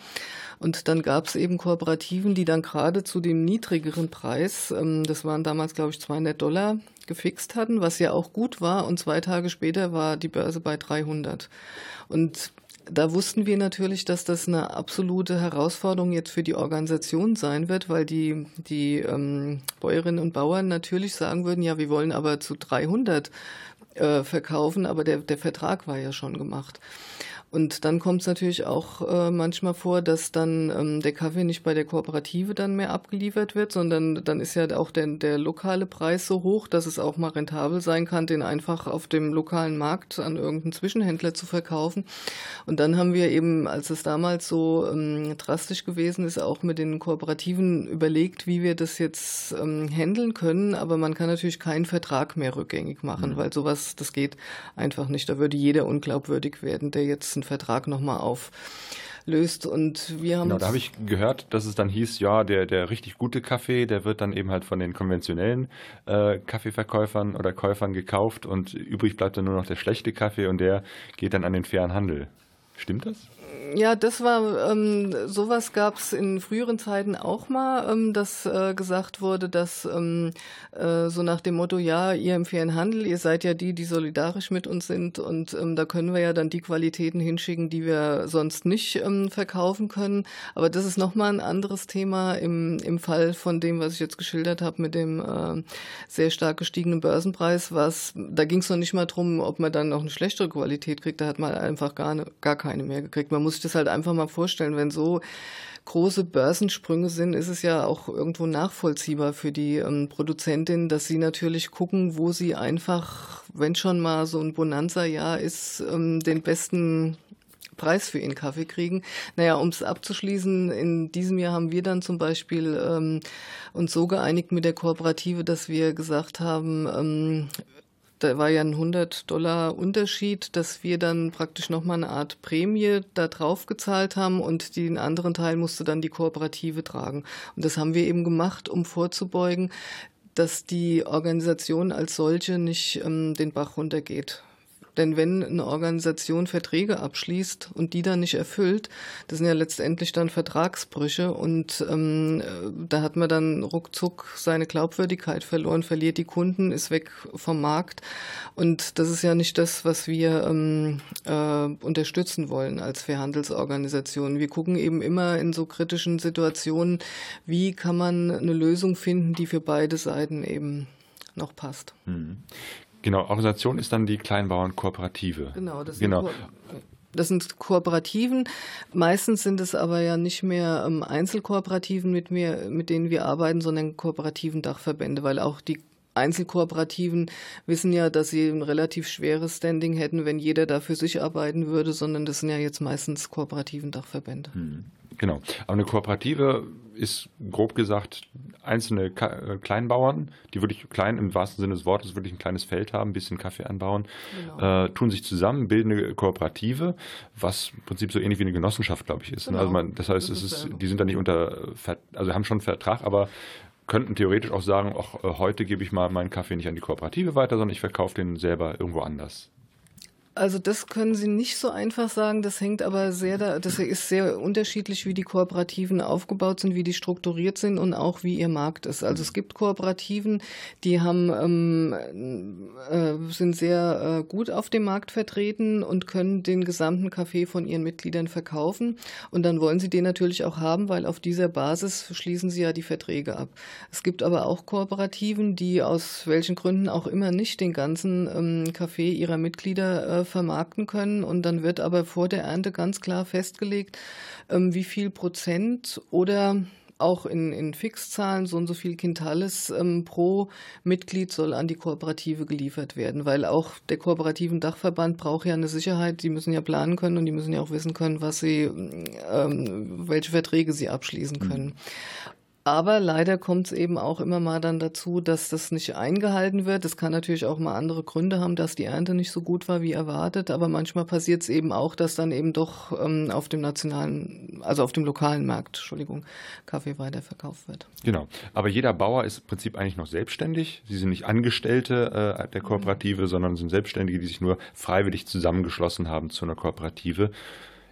Und dann gab es eben Kooperativen, die dann gerade zu dem niedrigeren Preis, ähm, das waren damals, glaube ich, 200 Dollar, gefixt hatten, was ja auch gut war. Und zwei Tage später war die Börse bei 300. Und da wussten wir natürlich, dass das eine absolute Herausforderung jetzt für die Organisation sein wird, weil die, die ähm, Bäuerinnen und Bauern natürlich sagen würden, ja, wir wollen aber zu 300 äh, verkaufen, aber der, der Vertrag war ja schon gemacht. Und dann kommt es natürlich auch äh, manchmal vor, dass dann ähm, der Kaffee nicht bei der Kooperative dann mehr abgeliefert wird, sondern dann ist ja auch der, der lokale Preis so hoch, dass es auch mal rentabel sein kann, den einfach auf dem lokalen Markt an irgendeinen Zwischenhändler zu verkaufen. Und dann haben wir eben, als es damals so ähm, drastisch gewesen ist, auch mit den Kooperativen überlegt, wie wir das jetzt ähm, handeln können. Aber man kann natürlich keinen Vertrag mehr rückgängig machen, mhm. weil sowas, das geht einfach nicht. Da würde jeder unglaubwürdig werden, der jetzt einen Vertrag nochmal auflöst. Und wir haben. Genau, da habe ich gehört, dass es dann hieß, ja, der, der richtig gute Kaffee, der wird dann eben halt von den konventionellen äh, Kaffeeverkäufern oder Käufern gekauft und übrig bleibt dann nur noch der schlechte Kaffee und der geht dann an den fairen Handel. Stimmt das? Ja, das war, ähm, sowas gab es in früheren Zeiten auch mal, ähm, dass äh, gesagt wurde, dass ähm, äh, so nach dem Motto, ja, ihr im fairen Handel, ihr seid ja die, die solidarisch mit uns sind und ähm, da können wir ja dann die Qualitäten hinschicken, die wir sonst nicht ähm, verkaufen können. Aber das ist nochmal ein anderes Thema im, im Fall von dem, was ich jetzt geschildert habe mit dem äh, sehr stark gestiegenen Börsenpreis. Was, da ging es noch nicht mal drum, ob man dann noch eine schlechtere Qualität kriegt, da hat man einfach gar, ne, gar keine mehr gekriegt. Man muss sich das halt einfach mal vorstellen, wenn so große Börsensprünge sind, ist es ja auch irgendwo nachvollziehbar für die ähm, Produzentin, dass sie natürlich gucken, wo sie einfach, wenn schon mal so ein Bonanza-Jahr ist, ähm, den besten Preis für ihren Kaffee kriegen. Naja, um es abzuschließen, in diesem Jahr haben wir dann zum Beispiel ähm, uns so geeinigt mit der Kooperative, dass wir gesagt haben, ähm, da war ja ein 100 Dollar Unterschied, dass wir dann praktisch nochmal eine Art Prämie da drauf gezahlt haben und den anderen Teil musste dann die Kooperative tragen. Und das haben wir eben gemacht, um vorzubeugen, dass die Organisation als solche nicht ähm, den Bach runtergeht. Denn wenn eine Organisation Verträge abschließt und die dann nicht erfüllt, das sind ja letztendlich dann Vertragsbrüche und ähm, da hat man dann ruckzuck seine Glaubwürdigkeit verloren, verliert die Kunden, ist weg vom Markt und das ist ja nicht das, was wir ähm, äh, unterstützen wollen als Fairhandelsorganisation. Wir gucken eben immer in so kritischen Situationen, wie kann man eine Lösung finden, die für beide Seiten eben noch passt. Hm. Genau, Organisation ist dann die Kleinbauernkooperative. Genau, das sind, genau. Das sind Kooperativen. Meistens sind es aber ja nicht mehr ähm, Einzelkooperativen, mit, mir, mit denen wir arbeiten, sondern kooperativen Dachverbände, weil auch die Einzelkooperativen wissen ja, dass sie ein relativ schweres Standing hätten, wenn jeder da für sich arbeiten würde, sondern das sind ja jetzt meistens kooperativen Dachverbände. Hm. Genau. Aber eine Kooperative ist grob gesagt einzelne äh, Kleinbauern, die wirklich klein im wahrsten Sinne des Wortes wirklich ein kleines Feld haben, ein bisschen Kaffee anbauen, genau. äh, tun sich zusammen, bilden eine Kooperative, was im Prinzip so ähnlich wie eine Genossenschaft, glaube ich, ist. Ne? Also genau. Also man, das heißt, das es ist, die sind da nicht unter, also haben schon einen Vertrag, aber könnten theoretisch auch sagen, auch äh, heute gebe ich mal meinen Kaffee nicht an die Kooperative weiter, sondern ich verkaufe den selber irgendwo anders. Also das können Sie nicht so einfach sagen. Das hängt aber sehr, da, das ist sehr unterschiedlich, wie die Kooperativen aufgebaut sind, wie die strukturiert sind und auch wie ihr Markt ist. Also es gibt Kooperativen, die haben ähm, äh, sind sehr äh, gut auf dem Markt vertreten und können den gesamten Kaffee von ihren Mitgliedern verkaufen. Und dann wollen sie den natürlich auch haben, weil auf dieser Basis schließen sie ja die Verträge ab. Es gibt aber auch Kooperativen, die aus welchen Gründen auch immer nicht den ganzen ähm, Kaffee ihrer Mitglieder äh, vermarkten können. Und dann wird aber vor der Ernte ganz klar festgelegt, ähm, wie viel Prozent oder auch in, in Fixzahlen, so und so viel Quintales ähm, pro Mitglied soll an die Kooperative geliefert werden, weil auch der kooperativen Dachverband braucht ja eine Sicherheit, die müssen ja planen können und die müssen ja auch wissen können, was sie, ähm, welche Verträge sie abschließen können. Mhm. Aber leider kommt es eben auch immer mal dann dazu, dass das nicht eingehalten wird. Das kann natürlich auch mal andere Gründe haben, dass die Ernte nicht so gut war wie erwartet. Aber manchmal passiert es eben auch, dass dann eben doch ähm, auf dem nationalen, also auf dem lokalen Markt, Entschuldigung, Kaffee weiterverkauft wird. Genau. Aber jeder Bauer ist im Prinzip eigentlich noch selbstständig. Sie sind nicht Angestellte äh, der Kooperative, mhm. sondern sind Selbstständige, die sich nur freiwillig zusammengeschlossen haben zu einer Kooperative.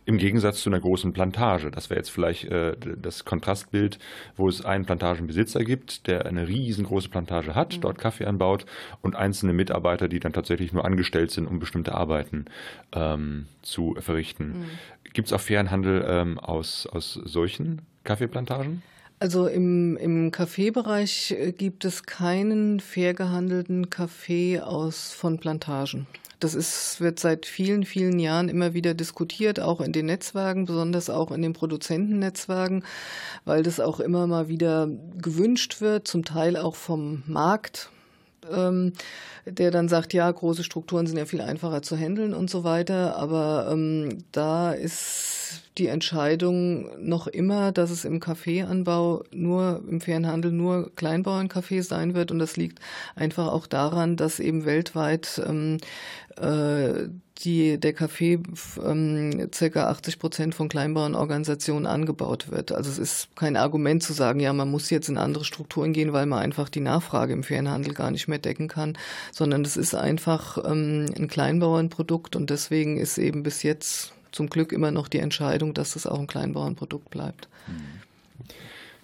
Im Gegensatz zu einer großen Plantage. Das wäre jetzt vielleicht äh, das Kontrastbild, wo es einen Plantagenbesitzer gibt, der eine riesengroße Plantage hat, mhm. dort Kaffee anbaut und einzelne Mitarbeiter, die dann tatsächlich nur angestellt sind, um bestimmte Arbeiten ähm, zu verrichten. Mhm. Gibt es auch fairen Handel ähm, aus, aus solchen Kaffeeplantagen? Also im, im Kaffeebereich äh, gibt es keinen fair gehandelten Kaffee aus von Plantagen. Das ist, wird seit vielen, vielen Jahren immer wieder diskutiert, auch in den Netzwerken, besonders auch in den Produzentennetzwerken, weil das auch immer mal wieder gewünscht wird, zum Teil auch vom Markt. Ähm, der dann sagt, ja, große Strukturen sind ja viel einfacher zu handeln und so weiter. Aber ähm, da ist die Entscheidung noch immer, dass es im Kaffeeanbau nur, im fairen Handel nur Kleinbauernkaffee sein wird. Und das liegt einfach auch daran, dass eben weltweit ähm, äh, die, der Kaffee ähm, circa 80 Prozent von Kleinbauernorganisationen angebaut wird. Also es ist kein Argument zu sagen, ja, man muss jetzt in andere Strukturen gehen, weil man einfach die Nachfrage im fairen Handel gar nicht mehr decken kann, sondern es ist einfach ähm, ein Kleinbauernprodukt und deswegen ist eben bis jetzt zum Glück immer noch die Entscheidung, dass es auch ein Kleinbauernprodukt bleibt.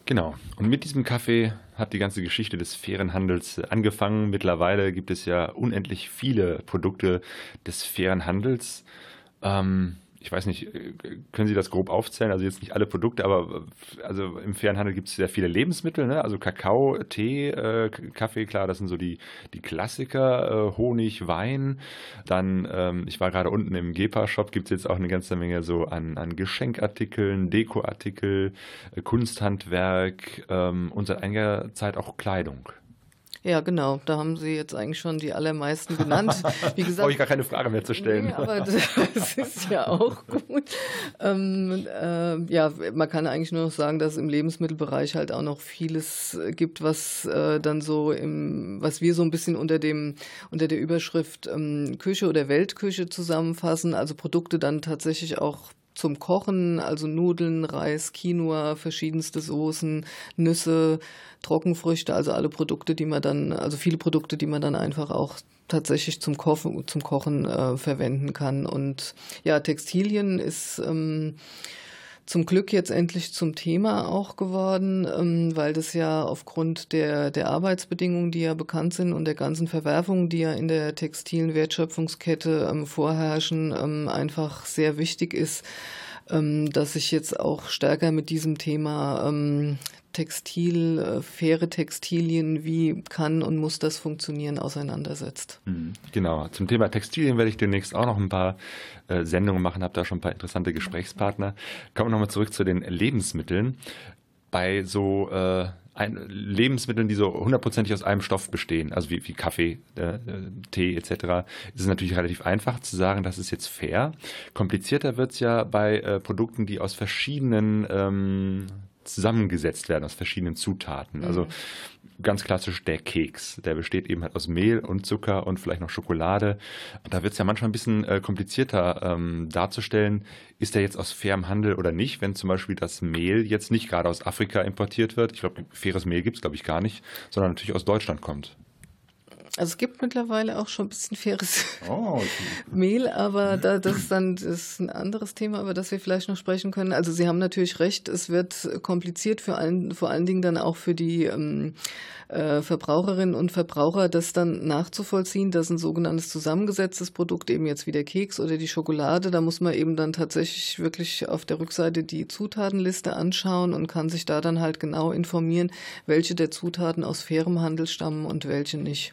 Genau. Und mit diesem Kaffee hat die ganze Geschichte des fairen Handels angefangen. Mittlerweile gibt es ja unendlich viele Produkte des fairen Handels. Ähm, ich weiß nicht, können Sie das grob aufzählen? Also jetzt nicht alle Produkte, aber also im fairen Handel gibt es sehr viele Lebensmittel, ne? Also Kakao, Tee, äh, Kaffee, klar, das sind so die, die Klassiker, äh, Honig, Wein. Dann, ähm, ich war gerade unten im Gepa-Shop, gibt es jetzt auch eine ganze Menge so an, an Geschenkartikeln, Dekoartikel, äh, Kunsthandwerk ähm, und seit einiger Zeit auch Kleidung. Ja, genau. Da haben Sie jetzt eigentlich schon die allermeisten genannt. [LAUGHS] Wie gesagt, brauche ich gar keine Frage mehr zu stellen. Nee, aber das [LAUGHS] ist ja auch gut. Ähm, äh, ja, man kann eigentlich nur noch sagen, dass es im Lebensmittelbereich halt auch noch vieles gibt, was äh, dann so im, was wir so ein bisschen unter dem unter der Überschrift ähm, Küche oder Weltküche zusammenfassen. Also Produkte dann tatsächlich auch zum Kochen, also Nudeln, Reis, Quinoa, verschiedenste Soßen, Nüsse, Trockenfrüchte, also alle Produkte, die man dann, also viele Produkte, die man dann einfach auch tatsächlich zum Kochen, zum Kochen äh, verwenden kann. Und ja, Textilien ist ähm, zum Glück jetzt endlich zum Thema auch geworden, ähm, weil das ja aufgrund der, der Arbeitsbedingungen, die ja bekannt sind und der ganzen Verwerfungen, die ja in der textilen Wertschöpfungskette ähm, vorherrschen, ähm, einfach sehr wichtig ist, dass sich jetzt auch stärker mit diesem Thema Textil, äh, faire Textilien, wie kann und muss das funktionieren, auseinandersetzt. Mhm. Genau. Zum Thema Textilien werde ich demnächst auch noch ein paar äh, Sendungen machen, habe da schon ein paar interessante Gesprächspartner. Kommen wir nochmal zurück zu den Lebensmitteln. Bei so äh, Lebensmitteln, die so hundertprozentig aus einem Stoff bestehen, also wie, wie Kaffee, äh, Tee etc., ist es natürlich relativ einfach zu sagen, das ist jetzt fair. Komplizierter wird es ja bei äh, Produkten, die aus verschiedenen ähm, zusammengesetzt werden aus verschiedenen Zutaten. Also mhm. ganz klassisch der Keks. Der besteht eben halt aus Mehl und Zucker und vielleicht noch Schokolade. Da wird es ja manchmal ein bisschen äh, komplizierter ähm, darzustellen, ist der jetzt aus fairem Handel oder nicht, wenn zum Beispiel das Mehl jetzt nicht gerade aus Afrika importiert wird. Ich glaube, faires Mehl gibt es, glaube ich, gar nicht, sondern natürlich aus Deutschland kommt. Also es gibt mittlerweile auch schon ein bisschen faires oh, [LAUGHS] Mehl, aber da, das ist dann das ist ein anderes Thema, über das wir vielleicht noch sprechen können. Also Sie haben natürlich recht, es wird kompliziert für allen, vor allen Dingen dann auch für die ähm, äh, Verbraucherinnen und Verbraucher, das dann nachzuvollziehen, dass ein sogenanntes zusammengesetztes Produkt, eben jetzt wie der Keks oder die Schokolade, da muss man eben dann tatsächlich wirklich auf der Rückseite die Zutatenliste anschauen und kann sich da dann halt genau informieren, welche der Zutaten aus fairem Handel stammen und welche nicht.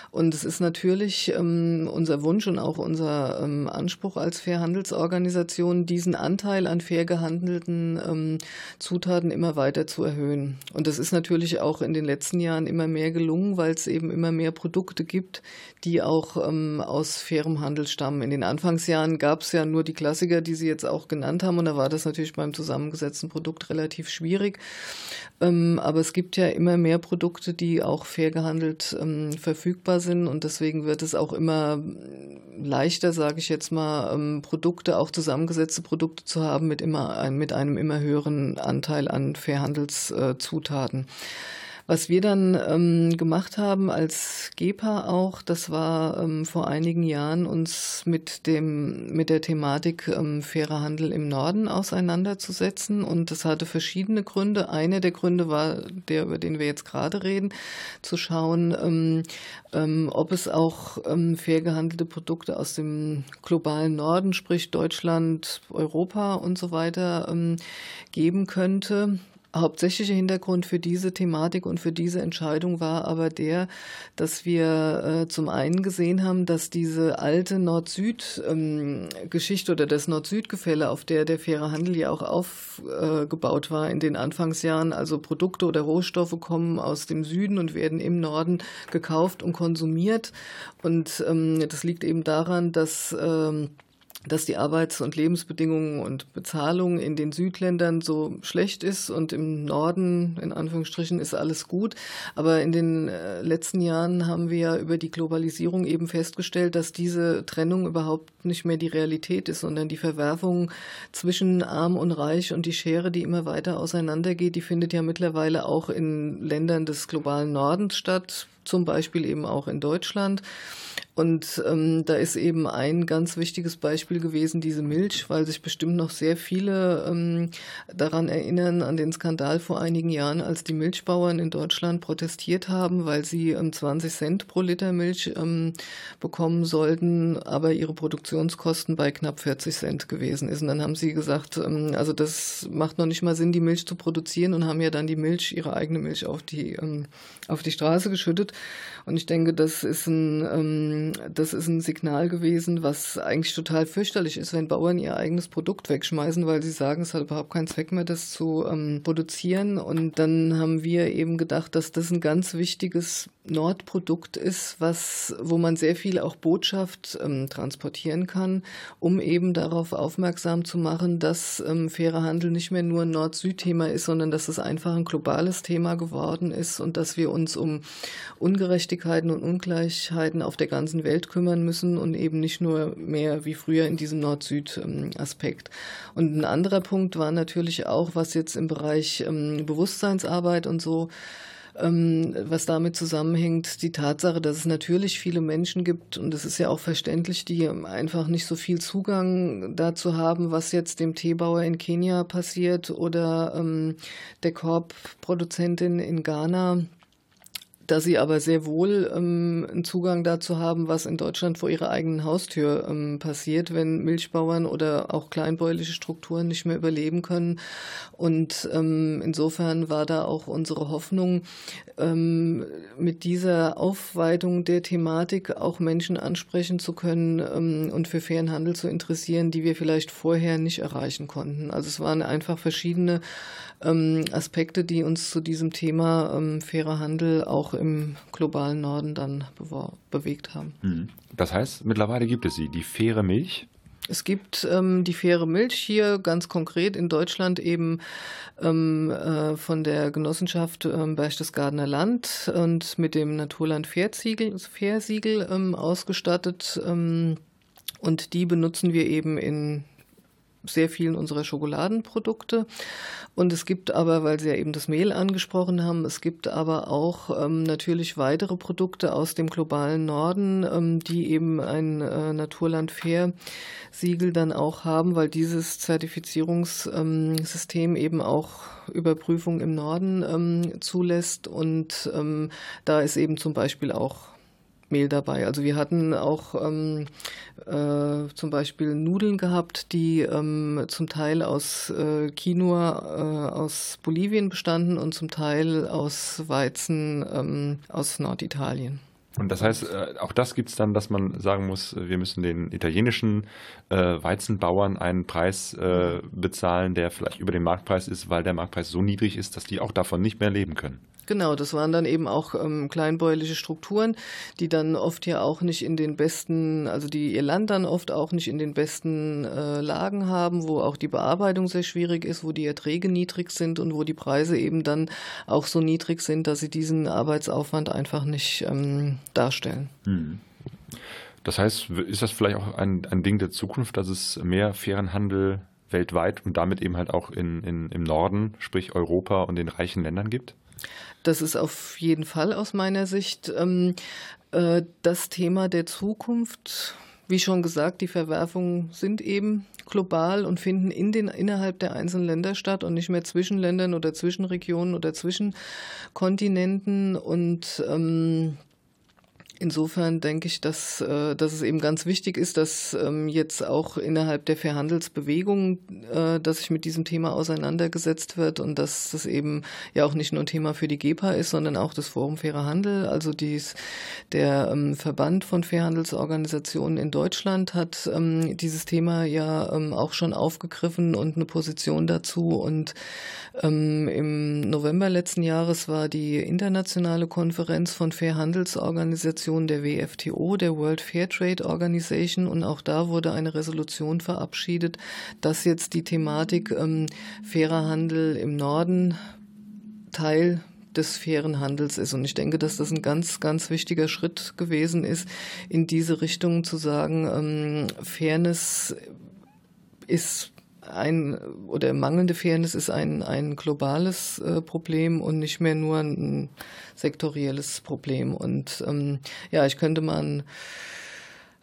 Und es ist natürlich ähm, unser Wunsch und auch unser ähm, Anspruch als Fairhandelsorganisation, diesen Anteil an fair gehandelten ähm, Zutaten immer weiter zu erhöhen. Und das ist natürlich auch in den letzten Jahren immer mehr gelungen, weil es eben immer mehr Produkte gibt, die auch ähm, aus fairem Handel stammen. In den Anfangsjahren gab es ja nur die Klassiker, die Sie jetzt auch genannt haben. Und da war das natürlich beim zusammengesetzten Produkt relativ schwierig. Ähm, aber es gibt ja immer mehr Produkte, die auch fair gehandelt ähm, verfügbar sind und deswegen wird es auch immer leichter, sage ich jetzt mal, ähm, Produkte, auch zusammengesetzte Produkte zu haben mit immer mit einem immer höheren Anteil an Fairhandelszutaten. Was wir dann ähm, gemacht haben als GEPA auch, das war ähm, vor einigen Jahren uns mit dem mit der Thematik ähm, fairer Handel im Norden auseinanderzusetzen und das hatte verschiedene Gründe. Eine der Gründe war der, über den wir jetzt gerade reden, zu schauen, ähm, ähm, ob es auch ähm, fair gehandelte Produkte aus dem globalen Norden, sprich Deutschland, Europa und so weiter geben könnte hauptsächliche Hintergrund für diese Thematik und für diese Entscheidung war aber der, dass wir äh, zum einen gesehen haben, dass diese alte Nord-Süd-Geschichte ähm, oder das Nord-Süd-Gefälle, auf der der faire Handel ja auch aufgebaut äh, war in den Anfangsjahren, also Produkte oder Rohstoffe kommen aus dem Süden und werden im Norden gekauft und konsumiert. Und ähm, das liegt eben daran, dass ähm, dass die Arbeits- und Lebensbedingungen und Bezahlung in den Südländern so schlecht ist und im Norden, in Anführungsstrichen, ist alles gut. Aber in den äh, letzten Jahren haben wir ja über die Globalisierung eben festgestellt, dass diese Trennung überhaupt nicht mehr die Realität ist, sondern die Verwerfung zwischen Arm und Reich und die Schere, die immer weiter auseinandergeht, die findet ja mittlerweile auch in Ländern des globalen Nordens statt, zum Beispiel eben auch in Deutschland. Und ähm, da ist eben ein ganz wichtiges Beispiel gewesen, diese Milch, weil sich bestimmt noch sehr viele ähm, daran erinnern, an den Skandal vor einigen Jahren, als die Milchbauern in Deutschland protestiert haben, weil sie ähm, 20 Cent pro Liter Milch ähm, bekommen sollten, aber ihre Produktionskosten bei knapp 40 Cent gewesen ist. Und dann haben sie gesagt, ähm, also das macht noch nicht mal Sinn, die Milch zu produzieren und haben ja dann die Milch, ihre eigene Milch auf die, ähm, auf die Straße geschüttet. Und ich denke, das ist ein, ähm, das ist ein Signal gewesen, was eigentlich total fürchterlich ist, wenn Bauern ihr eigenes Produkt wegschmeißen, weil sie sagen, es hat überhaupt keinen Zweck mehr, das zu ähm, produzieren. Und dann haben wir eben gedacht, dass das ein ganz wichtiges Nordprodukt ist, was, wo man sehr viel auch Botschaft ähm, transportieren kann, um eben darauf aufmerksam zu machen, dass ähm, fairer Handel nicht mehr nur ein Nord-Süd-Thema ist, sondern dass es einfach ein globales Thema geworden ist und dass wir uns um Ungerechtigkeiten und Ungleichheiten auf der ganzen Welt kümmern müssen und eben nicht nur mehr wie früher in diesem Nord-Süd-Aspekt. Und ein anderer Punkt war natürlich auch, was jetzt im Bereich ähm, Bewusstseinsarbeit und so ähm, was damit zusammenhängt, die Tatsache, dass es natürlich viele Menschen gibt, und es ist ja auch verständlich, die einfach nicht so viel Zugang dazu haben, was jetzt dem Teebauer in Kenia passiert oder ähm, der Korbproduzentin in Ghana dass sie aber sehr wohl ähm, einen Zugang dazu haben, was in Deutschland vor ihrer eigenen Haustür ähm, passiert, wenn Milchbauern oder auch kleinbäuerliche Strukturen nicht mehr überleben können. Und ähm, insofern war da auch unsere Hoffnung, ähm, mit dieser Aufweitung der Thematik auch Menschen ansprechen zu können ähm, und für fairen Handel zu interessieren, die wir vielleicht vorher nicht erreichen konnten. Also es waren einfach verschiedene ähm, Aspekte, die uns zu diesem Thema ähm, fairer Handel auch im globalen Norden dann bewegt haben. Hm. Das heißt, mittlerweile gibt es sie, die faire Milch. Es gibt ähm, die faire Milch hier ganz konkret in Deutschland eben ähm, äh, von der Genossenschaft ähm, Berchtesgadener Land und mit dem Naturland Fairsiegel, Fairsiegel ähm, ausgestattet. Ähm, und die benutzen wir eben in sehr vielen unserer Schokoladenprodukte. Und es gibt aber, weil Sie ja eben das Mehl angesprochen haben, es gibt aber auch ähm, natürlich weitere Produkte aus dem globalen Norden, ähm, die eben ein äh, Naturland Fair Siegel dann auch haben, weil dieses Zertifizierungssystem ähm, eben auch Überprüfung im Norden ähm, zulässt. Und ähm, da ist eben zum Beispiel auch Mehl dabei. Also wir hatten auch ähm, äh, zum Beispiel Nudeln gehabt, die ähm, zum Teil aus äh, Quinoa äh, aus Bolivien bestanden und zum Teil aus Weizen ähm, aus Norditalien. Und das heißt, äh, auch das gibt es dann, dass man sagen muss, wir müssen den italienischen äh, Weizenbauern einen Preis äh, bezahlen, der vielleicht über dem Marktpreis ist, weil der Marktpreis so niedrig ist, dass die auch davon nicht mehr leben können. Genau, das waren dann eben auch ähm, kleinbäuerliche Strukturen, die dann oft ja auch nicht in den besten, also die ihr Land dann oft auch nicht in den besten äh, Lagen haben, wo auch die Bearbeitung sehr schwierig ist, wo die Erträge niedrig sind und wo die Preise eben dann auch so niedrig sind, dass sie diesen Arbeitsaufwand einfach nicht ähm, darstellen. Hm. Das heißt, ist das vielleicht auch ein, ein Ding der Zukunft, dass es mehr fairen Handel weltweit und damit eben halt auch in, in, im Norden, sprich Europa und den reichen Ländern gibt? Das ist auf jeden Fall aus meiner Sicht ähm, äh, das Thema der Zukunft. Wie schon gesagt, die Verwerfungen sind eben global und finden in den, innerhalb der einzelnen Länder statt und nicht mehr zwischen Ländern oder zwischen Regionen oder zwischen Kontinenten. Und ähm, Insofern denke ich, dass, äh, dass es eben ganz wichtig ist, dass ähm, jetzt auch innerhalb der Verhandelsbewegung, äh, dass sich mit diesem Thema auseinandergesetzt wird und dass das eben ja auch nicht nur ein Thema für die GEPA ist, sondern auch das Forum Fairer Handel. Also dies, der ähm, Verband von Fairhandelsorganisationen in Deutschland hat ähm, dieses Thema ja auch schon aufgegriffen und eine Position dazu. Und im November letzten Jahres war die internationale Konferenz von Fairhandelsorganisationen Organisation der WFTO, der World Fair Trade Organization, und auch da wurde eine Resolution verabschiedet, dass jetzt die Thematik ähm, fairer Handel im Norden Teil des fairen Handels ist. Und ich denke, dass das ein ganz, ganz wichtiger Schritt gewesen ist, in diese Richtung zu sagen, ähm, Fairness ist ein oder mangelnde Fairness ist ein, ein globales äh, Problem und nicht mehr nur ein sektorielles Problem. Und ähm, ja, ich könnte mal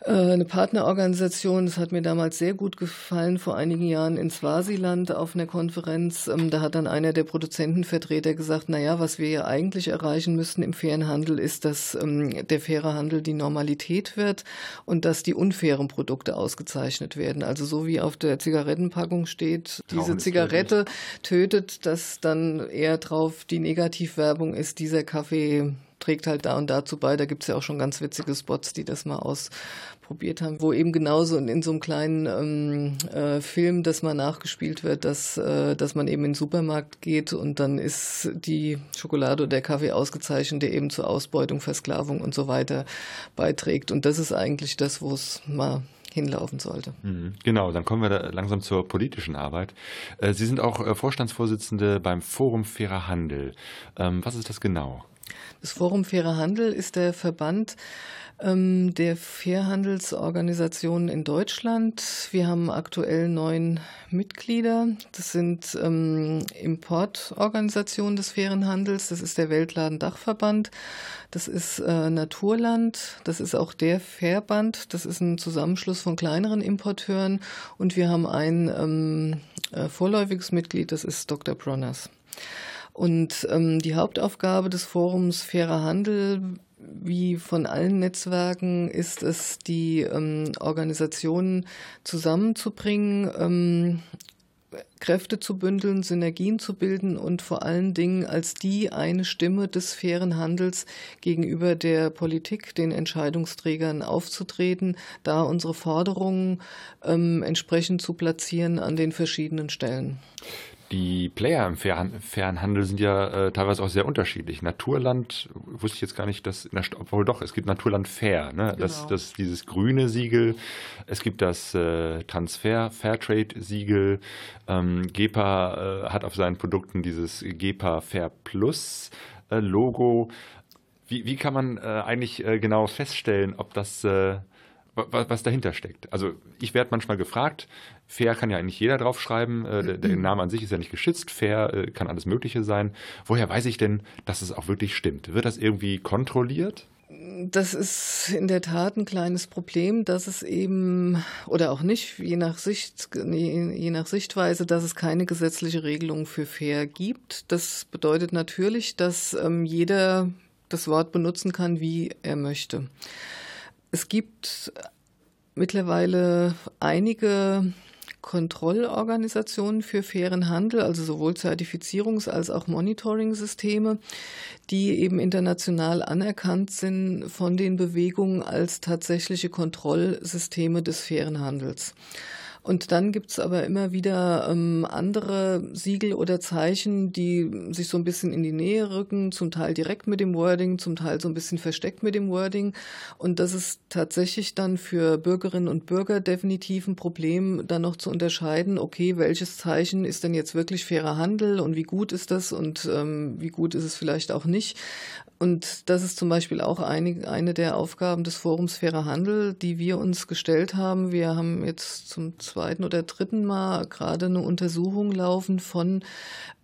eine Partnerorganisation, das hat mir damals sehr gut gefallen, vor einigen Jahren in Swasiland auf einer Konferenz. Ähm, da hat dann einer der Produzentenvertreter gesagt, na ja, was wir ja eigentlich erreichen müssen im fairen Handel ist, dass ähm, der faire Handel die Normalität wird und dass die unfairen Produkte ausgezeichnet werden. Also so wie auf der Zigarettenpackung steht, diese Zigarette tötet, dass dann eher drauf die Negativwerbung ist, dieser Kaffee trägt halt da und dazu bei. Da gibt es ja auch schon ganz witzige Spots, die das mal ausprobiert haben, wo eben genauso in, so einem kleinen ähm, äh, Film das mal nachgespielt wird, dass, äh, dass man eben in den Supermarkt geht und dann ist die Schokolade oder der Kaffee ausgezeichnet, der eben zur Ausbeutung, Versklavung und so weiter beiträgt. Und das ist eigentlich das, wo es mal hinlaufen sollte. Mhm. Genau, dann kommen wir da langsam zur politischen Arbeit. Äh, Sie sind auch äh, Vorstandsvorsitzende beim Forum Fairer Handel. Ähm, was ist das genau? Das Forum Fairer Handel ist der Verband ähm, der Fairhandelsorganisationen in Deutschland. Wir haben aktuell neun Mitglieder. Das sind ähm, Importorganisationen des fairen Handels. Das ist der Weltladen Dachverband. Das ist äh, Naturland. Das ist auch der Fairband. Das ist ein Zusammenschluss von kleineren Importeuren. Und wir haben ein ähm, äh, vorläufiges Mitglied. Das ist Dr. Bronners. Und ähm, die Hauptaufgabe des Forums Fairer Handel, wie von allen Netzwerken, ist es, die ähm, Organisationen zusammenzubringen, ähm, Kräfte zu bündeln, Synergien zu bilden und vor allen Dingen als die eine Stimme des fairen Handels gegenüber der Politik, den Entscheidungsträgern aufzutreten, da unsere Forderungen ähm, entsprechend zu platzieren an den verschiedenen Stellen. Die Player im fairen Handel sind ja äh, teilweise auch sehr unterschiedlich. Naturland wusste ich jetzt gar nicht, dass, obwohl doch, es gibt Naturland Fair, ne? Genau. das, das dieses grüne Siegel, es gibt das äh, Transfer Fairtrade Siegel, ähm, GEPA äh, hat auf seinen Produkten dieses GEPA Fair Plus äh, Logo. Wie, wie kann man äh, eigentlich äh, genau feststellen, ob das was dahinter steckt. Also ich werde manchmal gefragt, fair kann ja eigentlich jeder draufschreiben, äh, der, der, Name an sich ist ja nicht geschützt, fair äh, kann alles Mögliche sein. Woher weiß ich denn, dass es auch wirklich stimmt? Wird das irgendwie kontrolliert? Das ist in der Tat ein kleines Problem, dass es eben, oder auch nicht, je nach, Sicht, je nach Sichtweise, dass es keine gesetzliche Regelung für fair gibt. Das bedeutet natürlich, dass ähm, jeder das Wort benutzen kann, wie er möchte. Es gibt mittlerweile einige Kontrollorganisationen für fairen Handel, also sowohl Zertifizierungs- als auch Monitoring-Systeme, die eben international anerkannt sind von den Bewegungen als tatsächliche Kontrollsysteme des fairen Handels. Und dann gibt's aber immer wieder ähm, andere Siegel oder Zeichen, die sich so ein bisschen in die Nähe rücken, zum Teil direkt mit dem Wording, zum Teil so ein bisschen versteckt mit dem Wording. Und das ist tatsächlich dann für Bürgerinnen und Bürger definitiv ein Problem, dann noch zu unterscheiden, okay, welches Zeichen ist denn jetzt wirklich fairer Handel und wie gut ist das und ähm, wie gut ist es vielleicht auch nicht. Und das ist zum Beispiel auch eine, eine der Aufgaben des Forums Fairer Handel, die wir uns gestellt haben. Wir haben jetzt zum zweiten oder dritten Mal gerade eine Untersuchung laufen von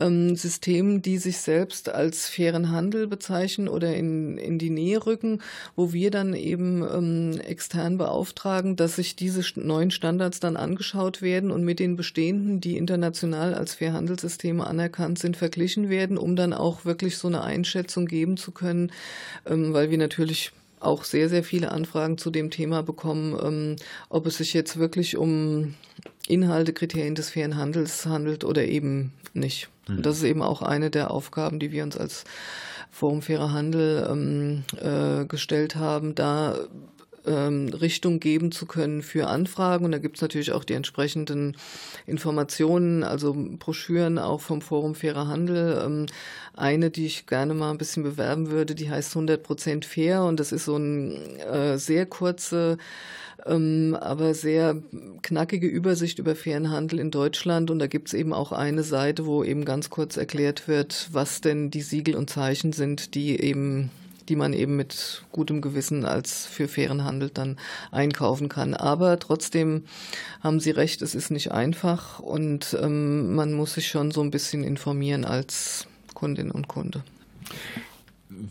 ähm, Systemen, die sich selbst als fairen Handel bezeichnen oder in, in die Nähe rücken, wo wir dann eben ähm, extern beauftragen, dass sich diese neuen Standards dann angeschaut werden und mit den bestehenden, die international als Fairhandelssysteme anerkannt sind, verglichen werden, um dann auch wirklich so eine Einschätzung geben zu können, ähm, weil wir natürlich auch sehr, sehr viele Anfragen zu dem Thema bekommen, ähm, ob es sich jetzt wirklich um Inhalte, Kriterien des fairen Handels handelt oder eben nicht. Mhm. Das ist eben auch eine der Aufgaben, die wir uns als Forum Fairer Handel ähm, äh, gestellt haben, da ähm, Richtung geben zu können für Anfragen. Und da gibt es natürlich auch die entsprechenden Informationen, also Broschüren auch vom Forum Fairer Handel. Ähm, eine, die ich gerne mal ein bisschen bewerben würde, die heißt 100% fair und das ist so eine äh, sehr kurze ähm, aber sehr knackige Übersicht über fairen Handel in Deutschland. Und da gibt es eben auch eine Seite, wo eben ganz kurz erklärt wird, was denn die Siegel und Zeichen sind, die eben die man eben mit gutem Gewissen als für fairen Handel dann einkaufen kann. Aber trotzdem haben Sie recht, es ist nicht einfach und ähm, man muss sich schon so ein bisschen informieren als Kundin und Kunde.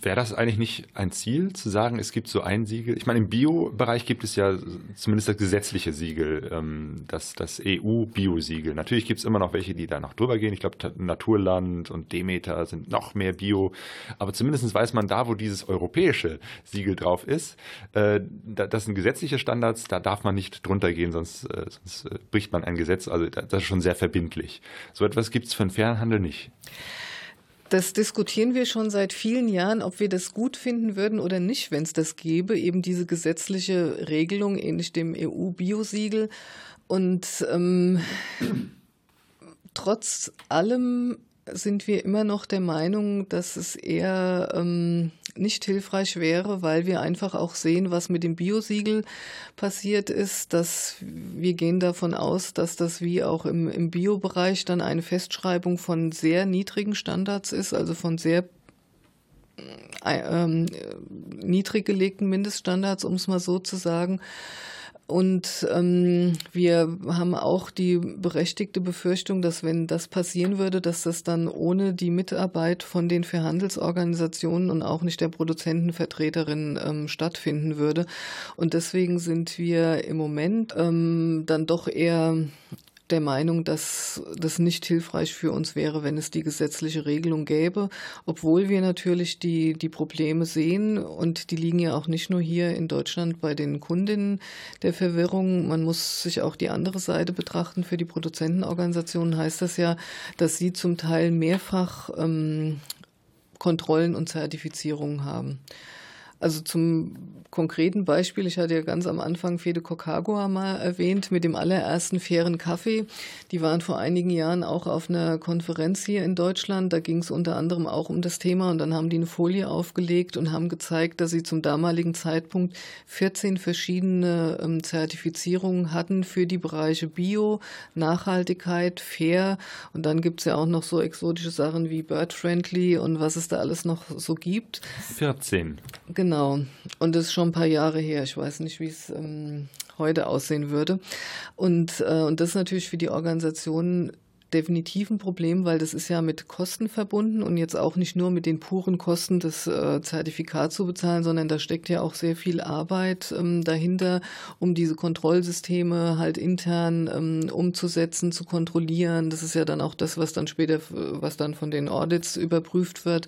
Wäre das eigentlich nicht ein Ziel, zu sagen, es gibt so ein Siegel? Ich meine, im Bio-Bereich gibt es ja zumindest das gesetzliche Siegel, ähm, das, das EU-Bio-Siegel. Natürlich gibt es immer noch welche, die da noch drüber gehen. Ich glaube, Naturland und Demeter sind noch mehr Bio. Aber zumindest weiß man da, wo dieses europäische Siegel drauf ist, äh, das sind gesetzliche Standards, da darf man nicht drunter gehen, sonst, äh, sonst äh, bricht man ein Gesetz. Also das ist schon sehr verbindlich. So etwas gibt es für den Fernhandel nicht. Das diskutieren wir schon seit vielen Jahren, ob wir das gut finden würden oder nicht, wenn es das gäbe, eben diese gesetzliche Regelung ähnlich dem EU-Biosiegel. Und ähm, trotz allem sind wir immer noch der Meinung, dass es eher ähm, nicht hilfreich wäre, weil wir einfach auch sehen, was mit dem Biosiegel passiert ist, dass wir gehen davon aus, dass das wie auch im, im Biobereich dann eine Festschreibung von sehr niedrigen Standards ist, also von sehr äh, ähm, niedrig gelegten Mindeststandards, um es mal so zu sagen. Und ähm, wir haben auch die berechtigte Befürchtung, dass wenn das passieren würde, dass das dann ohne die Mitarbeit von den Verhandelsorganisationen und auch nicht der Produzentenvertreterin ähm, stattfinden würde. Und deswegen sind wir im Moment ähm, dann doch eher der Meinung, dass das nicht hilfreich für uns wäre, wenn es die gesetzliche Regelung gäbe, obwohl wir natürlich die, die Probleme sehen und die liegen ja auch nicht nur hier in Deutschland bei den Kundinnen der Verwirrung. Man muss sich auch die andere Seite betrachten. Für die Produzentenorganisationen heißt das ja, dass sie zum Teil mehrfach ähm, Kontrollen und Zertifizierungen haben. Also zum konkreten Beispiel, ich hatte ja ganz am Anfang Fede Kokagua mal erwähnt mit dem allerersten fairen Kaffee. Die waren vor einigen Jahren auch auf einer Konferenz hier in Deutschland. Da ging es unter anderem auch um das Thema und dann haben die eine Folie aufgelegt und haben gezeigt, dass sie zum damaligen Zeitpunkt 14 verschiedene ähm, Zertifizierungen hatten für die Bereiche Bio, Nachhaltigkeit, Fair und dann gibt es ja auch noch so exotische Sachen wie Bird Friendly und was es da alles noch so gibt. 14. Genau. Genau. Und das ist schon ein paar Jahre her. Ich weiß nicht, wie es ähm, heute aussehen würde. Und, äh, und das ist natürlich für die Organisation definitiv ein Problem, weil das ist ja mit Kosten verbunden und jetzt auch nicht nur mit den puren Kosten des äh, Zertifikats zu bezahlen, sondern da steckt ja auch sehr viel Arbeit ähm, dahinter, um diese Kontrollsysteme halt intern ähm, umzusetzen, zu kontrollieren. Das ist ja dann auch das, was dann später, was dann von den Audits überprüft wird.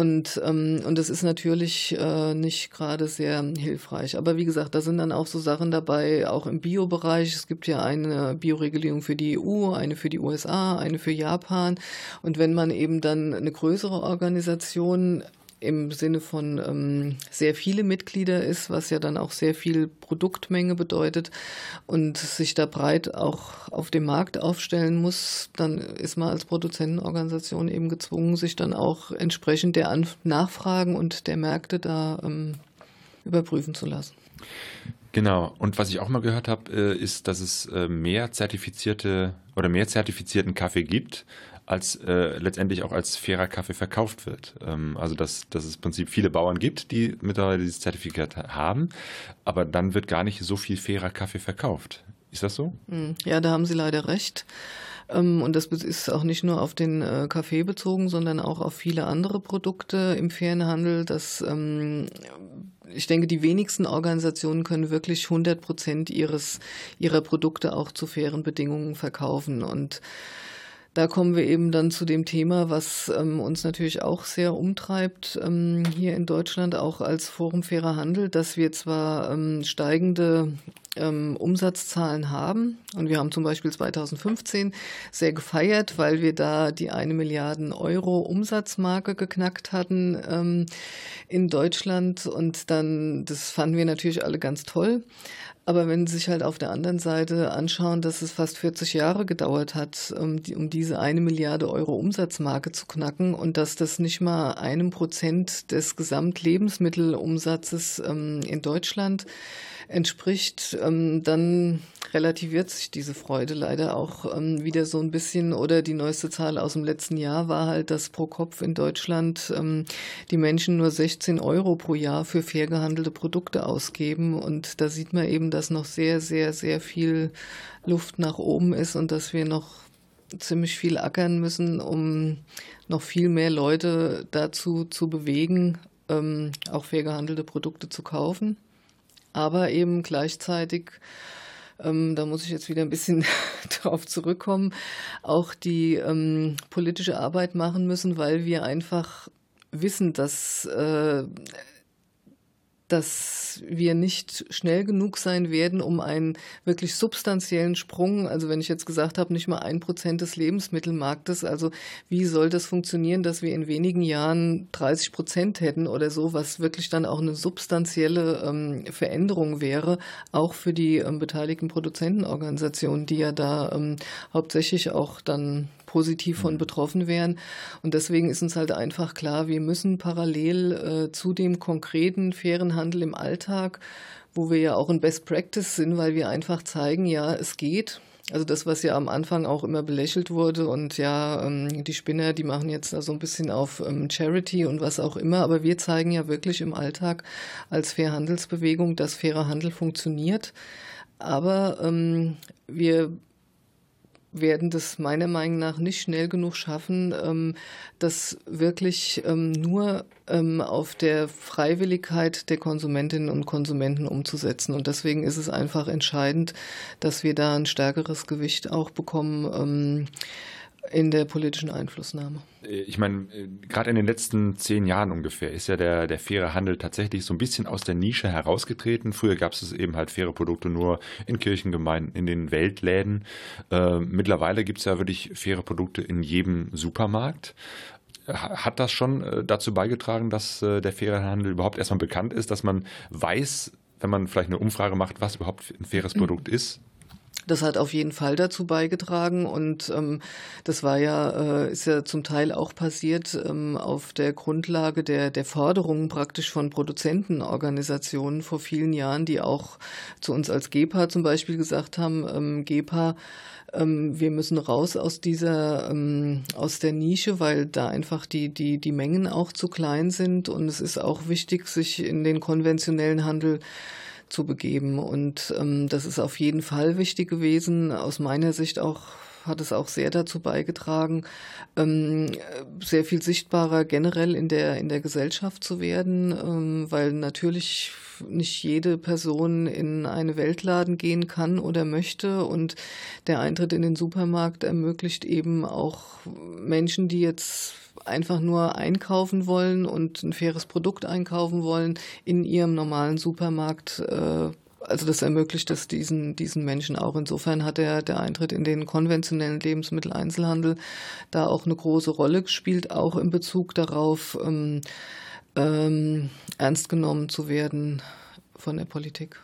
Und, ähm, und das ist natürlich äh, nicht gerade sehr hilfreich. Aber wie gesagt, da sind dann auch so Sachen dabei, auch im Biobereich. Es gibt ja eine Bioregulierung für die EU, eine für die USA, eine für Japan. Und wenn man eben dann eine größere Organisation im Sinne von ähm, sehr viele Mitglieder ist, was ja dann auch sehr viel Produktmenge bedeutet und sich da breit auch auf dem Markt aufstellen muss, dann ist man als Produzentenorganisation eben gezwungen, sich dann auch entsprechend der An Nachfragen und der Märkte da ähm, überprüfen zu lassen. Genau. Und was ich auch mal gehört habe, äh, ist, dass es äh, mehr zertifizierte oder mehr zertifizierten Kaffee gibt, als äh, letztendlich auch als fairer Kaffee verkauft wird. Ähm, also dass, dass es im Prinzip viele Bauern gibt, die mittlerweile dieses Zertifikat haben, aber dann wird gar nicht so viel fairer Kaffee verkauft. Ist das so? Hm. Ja, da haben Sie leider recht. Ähm, und das ist auch nicht nur auf den äh, Kaffee bezogen, sondern auch auf viele andere Produkte im fairen Handel. Das, ähm, ich denke, die wenigsten Organisationen können wirklich 100 Prozent ihres, ihrer Produkte auch zu fairen Bedingungen verkaufen. Und da kommen wir eben dann zu dem Thema, was ähm, uns natürlich auch sehr umtreibt ähm, hier in Deutschland, auch als Forum Fairer Handel, dass wir zwar ähm, steigende ähm, Umsatzzahlen haben und wir haben zum Beispiel 2015 sehr gefeiert, weil wir da die eine Milliarden Euro Umsatzmarke geknackt hatten ähm, in Deutschland und dann, das fanden wir natürlich alle ganz toll. Aber wenn Sie sich halt auf der anderen Seite anschauen, dass es fast 40 Jahre gedauert hat, um, die, um diese eine Milliarde Euro Umsatzmarke zu knacken und dass das nicht mal einem Prozent des Gesamtlebensmittelumsatzes ähm, in Deutschland entspricht, ähm, dann relativiert sich diese Freude leider auch ähm, wieder so ein bisschen. Oder die neueste Zahl aus dem letzten Jahr war halt, dass pro Kopf in Deutschland ähm, die Menschen nur 16 Euro pro Jahr für fair gehandelte Produkte ausgeben. Und da sieht man eben, dass noch sehr, sehr, sehr viel Luft nach oben ist und dass wir noch ziemlich viel ackern müssen, um noch viel mehr Leute dazu zu bewegen, ähm, auch fair gehandelte Produkte zu kaufen aber eben gleichzeitig, ähm, da muss ich jetzt wieder ein bisschen [LAUGHS] darauf zurückkommen, auch die ähm, politische Arbeit machen müssen, weil wir einfach wissen, dass äh, dass wir nicht schnell genug sein werden, um einen wirklich substanziellen Sprung, also wenn ich jetzt gesagt habe, nicht mal ein Prozent des Lebensmittelmarktes, also wie soll das funktionieren, dass wir in wenigen Jahren 30 Prozent hätten oder so, was wirklich dann auch eine substanzielle ähm, Veränderung wäre, auch für die ähm, beteiligten Produzentenorganisationen, die ja da ähm, hauptsächlich auch dann positiv von mhm. betroffen wären. Und deswegen ist uns halt einfach klar, wir müssen parallel äh, zu dem konkreten fairen Handel im Alltag, wo wir ja auch in Best Practice sind, weil wir einfach zeigen, ja, es geht. Also das, was ja am Anfang auch immer belächelt wurde und ja, ähm, die Spinner, die machen jetzt da so ein bisschen auf ähm, Charity und was auch immer, aber wir zeigen ja wirklich im Alltag als Fairhandelsbewegung, dass fairer Handel funktioniert. Aber ähm, wir werden das meiner Meinung nach nicht schnell genug schaffen, ähm, das wirklich ähm, nur ähm, auf der Freiwilligkeit der Konsumentinnen und Konsumenten umzusetzen. Und deswegen ist es einfach entscheidend, dass wir da ein stärkeres Gewicht auch bekommen in der politischen Einflussnahme. Ich meine, gerade in den letzten zehn Jahren ungefähr ist ja der, der faire Handel tatsächlich so ein bisschen aus der Nische herausgetreten. Früher gab es eben halt faire Produkte nur in Kirchengemeinden, in den Weltläden. Äh, mittlerweile gibt es ja wirklich faire Produkte in jedem Supermarkt. Hat das schon äh, dazu beigetragen, dass äh, der faire Handel überhaupt erstmal bekannt ist, dass man weiß, wenn man vielleicht eine Umfrage macht, was überhaupt ein faires Produkt ist? Das hat auf jeden Fall dazu beigetragen und ähm, das war ja, äh, ist ja zum Teil auch passiert ähm, auf der Grundlage der, der Forderungen praktisch von Produzentenorganisationen vor vielen Jahren, die auch zu uns als GEPA zum Beispiel gesagt haben, ähm, GEPA, ähm, wir müssen raus aus dieser, ähm, aus der Nische, weil da einfach die, die, die Mengen auch zu klein sind. Und es ist auch wichtig, sich in den konventionellen Handel zu begeben. Und ähm, das ist auf jeden Fall wichtig gewesen, aus meiner Sicht auch hat es auch sehr dazu beigetragen, ähm, sehr viel sichtbarer generell in der, in der Gesellschaft zu werden, ähm, weil natürlich nicht jede Person in eine Weltladen gehen kann oder möchte. Und der Eintritt in den Supermarkt ermöglicht eben auch Menschen, die jetzt einfach nur einkaufen wollen und ein faires Produkt einkaufen wollen, in ihrem normalen Supermarkt äh, also das ermöglicht es diesen, diesen Menschen auch. Insofern hat der, der Eintritt in den konventionellen Lebensmitteleinzelhandel da auch eine große Rolle gespielt, auch in Bezug darauf, ähm, ähm, ernst genommen zu werden von der Politik.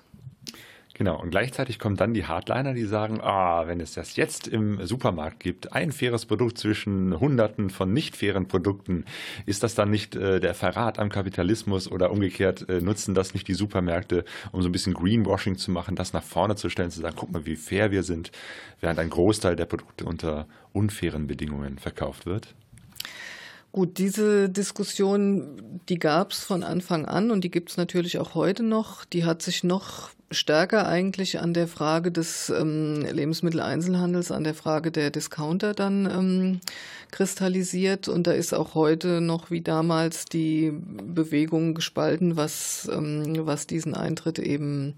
Genau, und gleichzeitig kommen dann die Hardliner, die sagen, ah, wenn es das jetzt im Supermarkt gibt, ein faires Produkt zwischen Hunderten von nicht fairen Produkten, ist das dann nicht äh, der Verrat am Kapitalismus oder umgekehrt äh, nutzen das nicht die Supermärkte, um so ein bisschen Greenwashing zu machen, das nach vorne zu stellen, zu sagen, guck mal, wie fair wir sind, während ein Großteil der Produkte unter unfairen Bedingungen verkauft wird? Gut, diese Diskussion, die gab es von Anfang an und die gibt es natürlich auch heute noch. Die hat sich noch stärker eigentlich an der Frage des ähm, Lebensmitteleinzelhandels, an der Frage der Discounter dann ähm, kristallisiert. Und da ist auch heute noch wie damals die Bewegung gespalten, was, ähm, was diesen Eintritt eben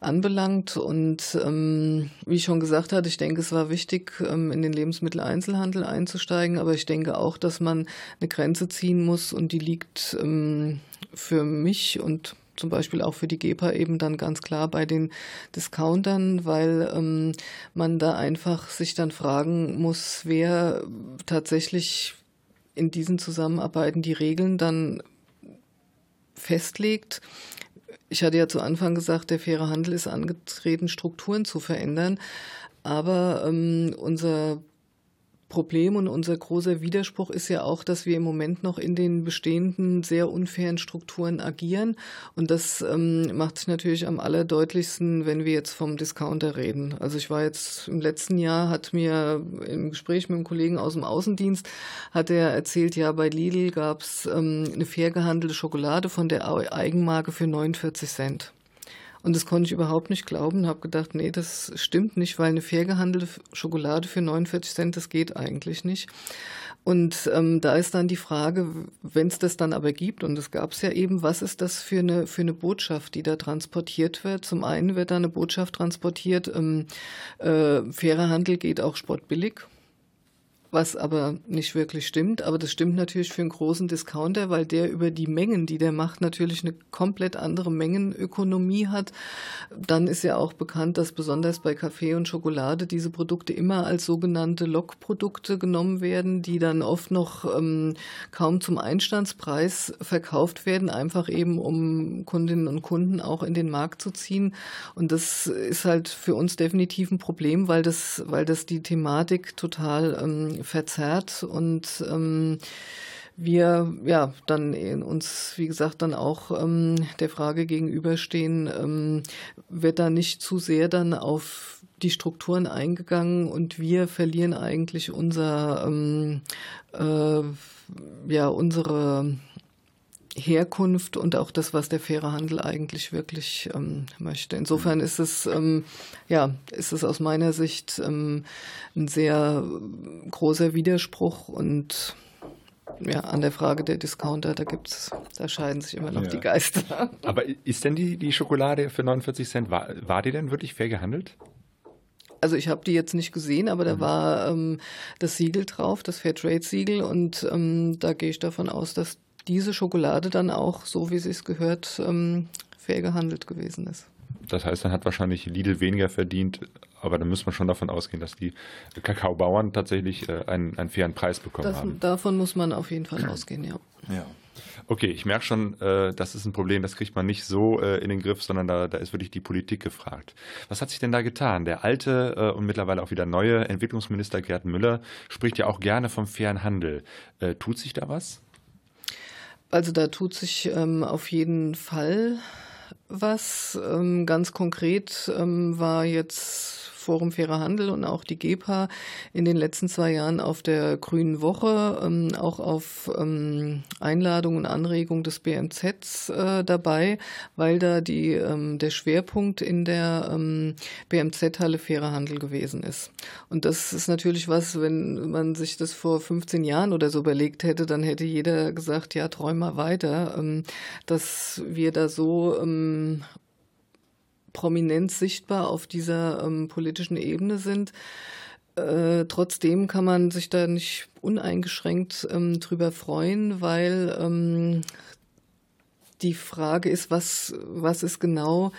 anbelangt. Und ähm, wie ich schon gesagt hatte, ich denke, es war wichtig, ähm, in den Lebensmitteleinzelhandel einzusteigen. Aber ich denke auch, dass man eine Grenze ziehen muss und die liegt ähm, für mich und zum Beispiel auch für die GEPA eben dann ganz klar bei den Discountern, weil ähm, man da einfach sich dann fragen muss, wer tatsächlich in diesen Zusammenarbeiten die Regeln dann festlegt. Ich hatte ja zu Anfang gesagt, der faire Handel ist angetreten, Strukturen zu verändern. Aber ähm, unser Problem und unser großer Widerspruch ist ja auch, dass wir im Moment noch in den bestehenden sehr unfairen Strukturen agieren. Und das ähm, macht sich natürlich am allerdeutlichsten, wenn wir jetzt vom Discounter reden. Also ich war jetzt im letzten Jahr, hat mir im Gespräch mit einem Kollegen aus dem Außendienst, hat er erzählt, ja, bei Lidl gab es ähm, eine fair gehandelte Schokolade von der Eigenmarke für 49 Cent. Und das konnte ich überhaupt nicht glauben. Habe gedacht, nee, das stimmt nicht, weil eine fair gehandelte Schokolade für 49 Cent, das geht eigentlich nicht. Und ähm, da ist dann die Frage, wenn es das dann aber gibt, und es gab es ja eben, was ist das für eine, für eine Botschaft, die da transportiert wird? Zum einen wird da eine Botschaft transportiert, ähm, äh, fairer Handel geht auch sportbillig was aber nicht wirklich stimmt. Aber das stimmt natürlich für einen großen Discounter, weil der über die Mengen, die der macht, natürlich eine komplett andere Mengenökonomie hat. Dann ist ja auch bekannt, dass besonders bei Kaffee und Schokolade diese Produkte immer als sogenannte Lockprodukte genommen werden, die dann oft noch ähm, kaum zum Einstandspreis verkauft werden, einfach eben um Kundinnen und Kunden auch in den Markt zu ziehen. Und das ist halt für uns definitiv ein Problem, weil das, weil das die Thematik total ähm, verzerrt und ähm, wir ja dann uns, wie gesagt, dann auch ähm, der Frage gegenüberstehen, ähm, wird da nicht zu sehr dann auf die Strukturen eingegangen und wir verlieren eigentlich unser ähm, äh, ja unsere Herkunft und auch das, was der faire Handel eigentlich wirklich ähm, möchte. Insofern ist es, ähm, ja, ist es aus meiner Sicht ähm, ein sehr großer Widerspruch und ja, an der Frage der Discounter, da gibt's, da scheiden sich immer noch ja. die Geister. [LAUGHS] Aber ist denn die, die Schokolade für 49 Cent, war, war die denn wirklich fair gehandelt? Also ich habe die jetzt nicht gesehen, aber da mhm. war ähm, das Siegel drauf, das Fairtrade-Siegel und ähm, da gehe ich davon aus, dass diese Schokolade dann auch, so wie sie es gehört, ähm, fair gehandelt gewesen ist. Das heißt, dann hat wahrscheinlich Lidl weniger verdient, aber dann muss man schon davon ausgehen, dass die Kakaobauern tatsächlich äh, einen, einen fairen Preis bekommen das, haben. Davon muss man auf jeden Fall ausgehen, ja. Ja. Okay, ich merke schon, äh, das ist ein Problem, das kriegt man nicht so äh, in den Griff, sondern da, da ist wirklich die Politik gefragt. Was hat sich denn da getan? Der alte äh, und mittlerweile auch wieder neue Entwicklungsminister Gerd Müller spricht ja auch gerne vom fairen Handel. Äh, tut sich da was? Also da tut sich ähm, auf jeden Fall was. Ähm, ganz konkret ähm, war jetzt Forum Fairer Handel und auch die GEPA in den letzten zwei Jahren auf der Grünen Woche, ähm, auch auf ähm, Einladung und Anregung des BMZs äh, dabei, weil da die, ähm, der Schwerpunkt in der ähm, BMZ-Halle Fairer Handel gewesen ist. Und das ist natürlich was, wenn man sich das vor 15 Jahren oder so überlegt hätte, dann hätte jeder gesagt, ja, träum mal weiter, ähm, dass wir da so ähm, prominent sichtbar auf dieser ähm, politischen Ebene sind. Äh, trotzdem kann man sich da nicht uneingeschränkt ähm, drüber freuen, weil ähm, die Frage ist, was, was ist genau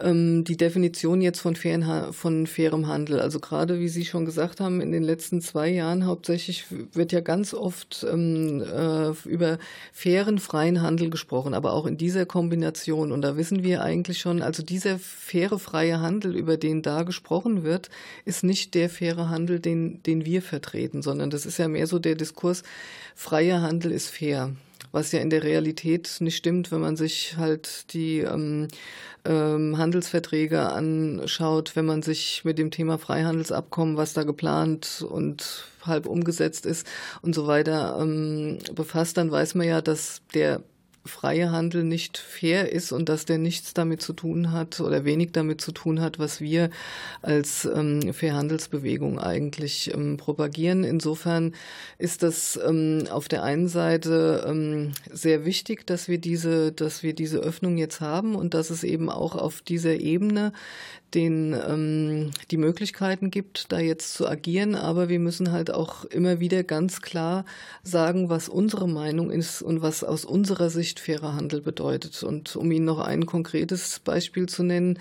ähm, die Definition jetzt von, fairen, von fairem Handel. Also gerade, wie Sie schon gesagt haben, in den letzten zwei Jahren hauptsächlich wird ja ganz oft ähm, äh, über fairen, freien Handel gesprochen, aber auch in dieser Kombination. Und da wissen wir eigentlich schon, also dieser faire, freie Handel, über den da gesprochen wird, ist nicht der faire Handel, den, den wir vertreten, sondern das ist ja mehr so der Diskurs, freier Handel ist fair was ja in der Realität nicht stimmt, wenn man sich halt die ähm, ähm, Handelsverträge anschaut, wenn man sich mit dem Thema Freihandelsabkommen, was da geplant und halb umgesetzt ist und so weiter ähm, befasst, dann weiß man ja, dass der freie Handel nicht fair ist und dass der nichts damit zu tun hat oder wenig damit zu tun hat, was wir als ähm, Fairhandelsbewegung eigentlich ähm, propagieren. Insofern ist das ähm, auf der einen Seite ähm, sehr wichtig, dass wir diese, dass wir diese Öffnung jetzt haben und dass es eben auch auf dieser Ebene den ähm, die Möglichkeiten gibt, da jetzt zu agieren. Aber wir müssen halt auch immer wieder ganz klar sagen, was unsere Meinung ist und was aus unserer Sicht fairer Handel bedeutet. Und um Ihnen noch ein konkretes Beispiel zu nennen,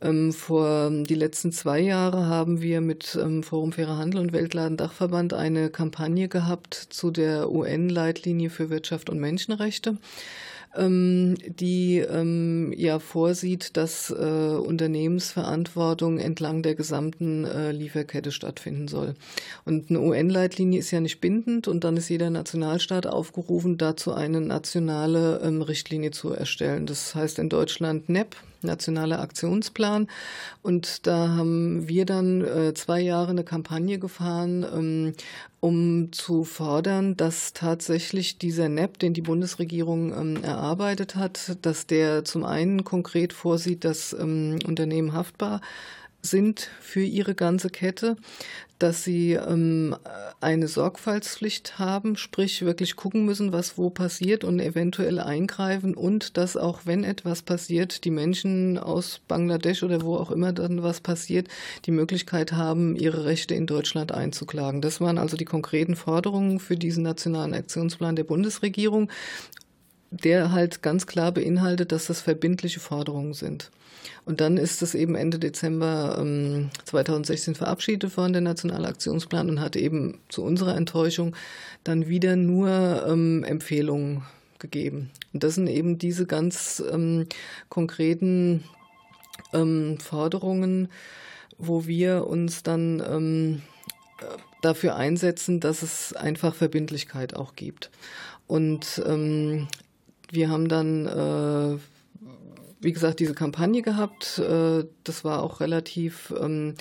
ähm, vor die letzten zwei Jahre haben wir mit ähm, Forum Fairer Handel und Weltladen Dachverband eine Kampagne gehabt zu der UN-Leitlinie für Wirtschaft und Menschenrechte ähm, die ähm, ja vorsieht, dass äh, Unternehmensverantwortung entlang der gesamten äh, Lieferkette stattfinden soll. Und eine UN-Leitlinie ist ja nicht bindend und dann ist jeder Nationalstaat aufgerufen, dazu eine nationale ähm, Richtlinie zu erstellen. Das heißt in Deutschland NEP, nationaler Aktionsplan. Und da haben wir dann äh, zwei Jahre eine Kampagne gefahren, ähm, um zu fordern, dass tatsächlich dieser NEP, den die Bundesregierung ähm, erarbeitet hat, dass der zum einen konkret vorsieht, dass ähm, Unternehmen haftbar sind für ihre ganze Kette, dass sie ähm, eine Sorgfaltspflicht haben, sprich wirklich gucken müssen, was wo passiert und eventuell eingreifen und dass auch wenn etwas passiert, die Menschen aus Bangladesch oder wo auch immer dann was passiert, die Möglichkeit haben, ihre Rechte in Deutschland einzuklagen. Das waren also die konkreten Forderungen für diesen nationalen Aktionsplan der Bundesregierung der halt ganz klar beinhaltet, dass das verbindliche Forderungen sind. Und dann ist es eben Ende Dezember ähm, 2016 verabschiedet worden, der Nationale Aktionsplan, und hat eben zu unserer Enttäuschung dann wieder nur ähm, Empfehlungen gegeben. Und das sind eben diese ganz ähm, konkreten ähm, Forderungen, wo wir uns dann ähm, dafür einsetzen, dass es einfach Verbindlichkeit auch gibt. Und ähm, wir haben dann, äh, wie gesagt, diese Kampagne gehabt. Äh, das war auch relativ ähm,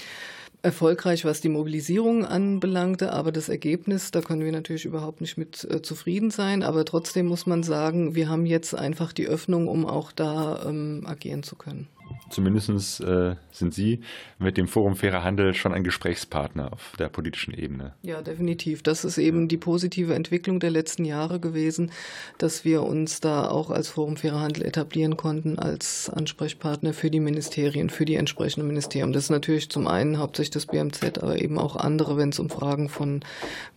erfolgreich, was die Mobilisierung anbelangte, aber das Ergebnis, da können wir natürlich überhaupt nicht mit äh, zufrieden sein. Aber trotzdem muss man sagen, wir haben jetzt einfach die Öffnung, um auch da ähm, agieren zu können. Zumindest äh, sind Sie mit dem Forum Fairer Handel schon ein Gesprächspartner auf der politischen Ebene. Ja, definitiv. Das ist eben die positive Entwicklung der letzten Jahre gewesen, dass wir uns da auch als Forum Fairer Handel etablieren konnten, als Ansprechpartner für die Ministerien, für die entsprechenden Ministerien. Das ist natürlich zum einen hauptsächlich das BMZ, aber eben auch andere, wenn es um Fragen von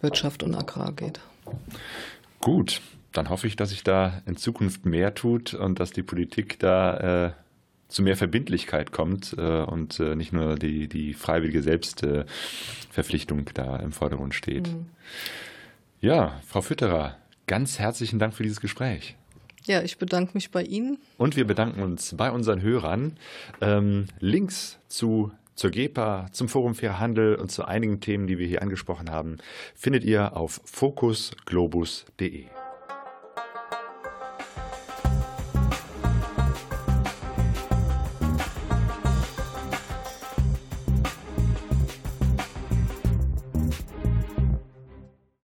Wirtschaft und Agrar geht. Gut, dann hoffe ich, dass sich da in Zukunft mehr tut und dass die Politik da äh, zu mehr Verbindlichkeit kommt äh, und äh, nicht nur die, die freiwillige Selbstverpflichtung da im Vordergrund steht. Mhm. Ja, Frau Fütterer, ganz herzlichen Dank für dieses Gespräch. Ja, ich bedanke mich bei Ihnen. Und wir bedanken uns bei unseren Hörern. Ähm, Links zu zur GEPA, zum Forum Fair Handel und zu einigen Themen, die wir hier angesprochen haben, findet ihr auf focusglobus.de.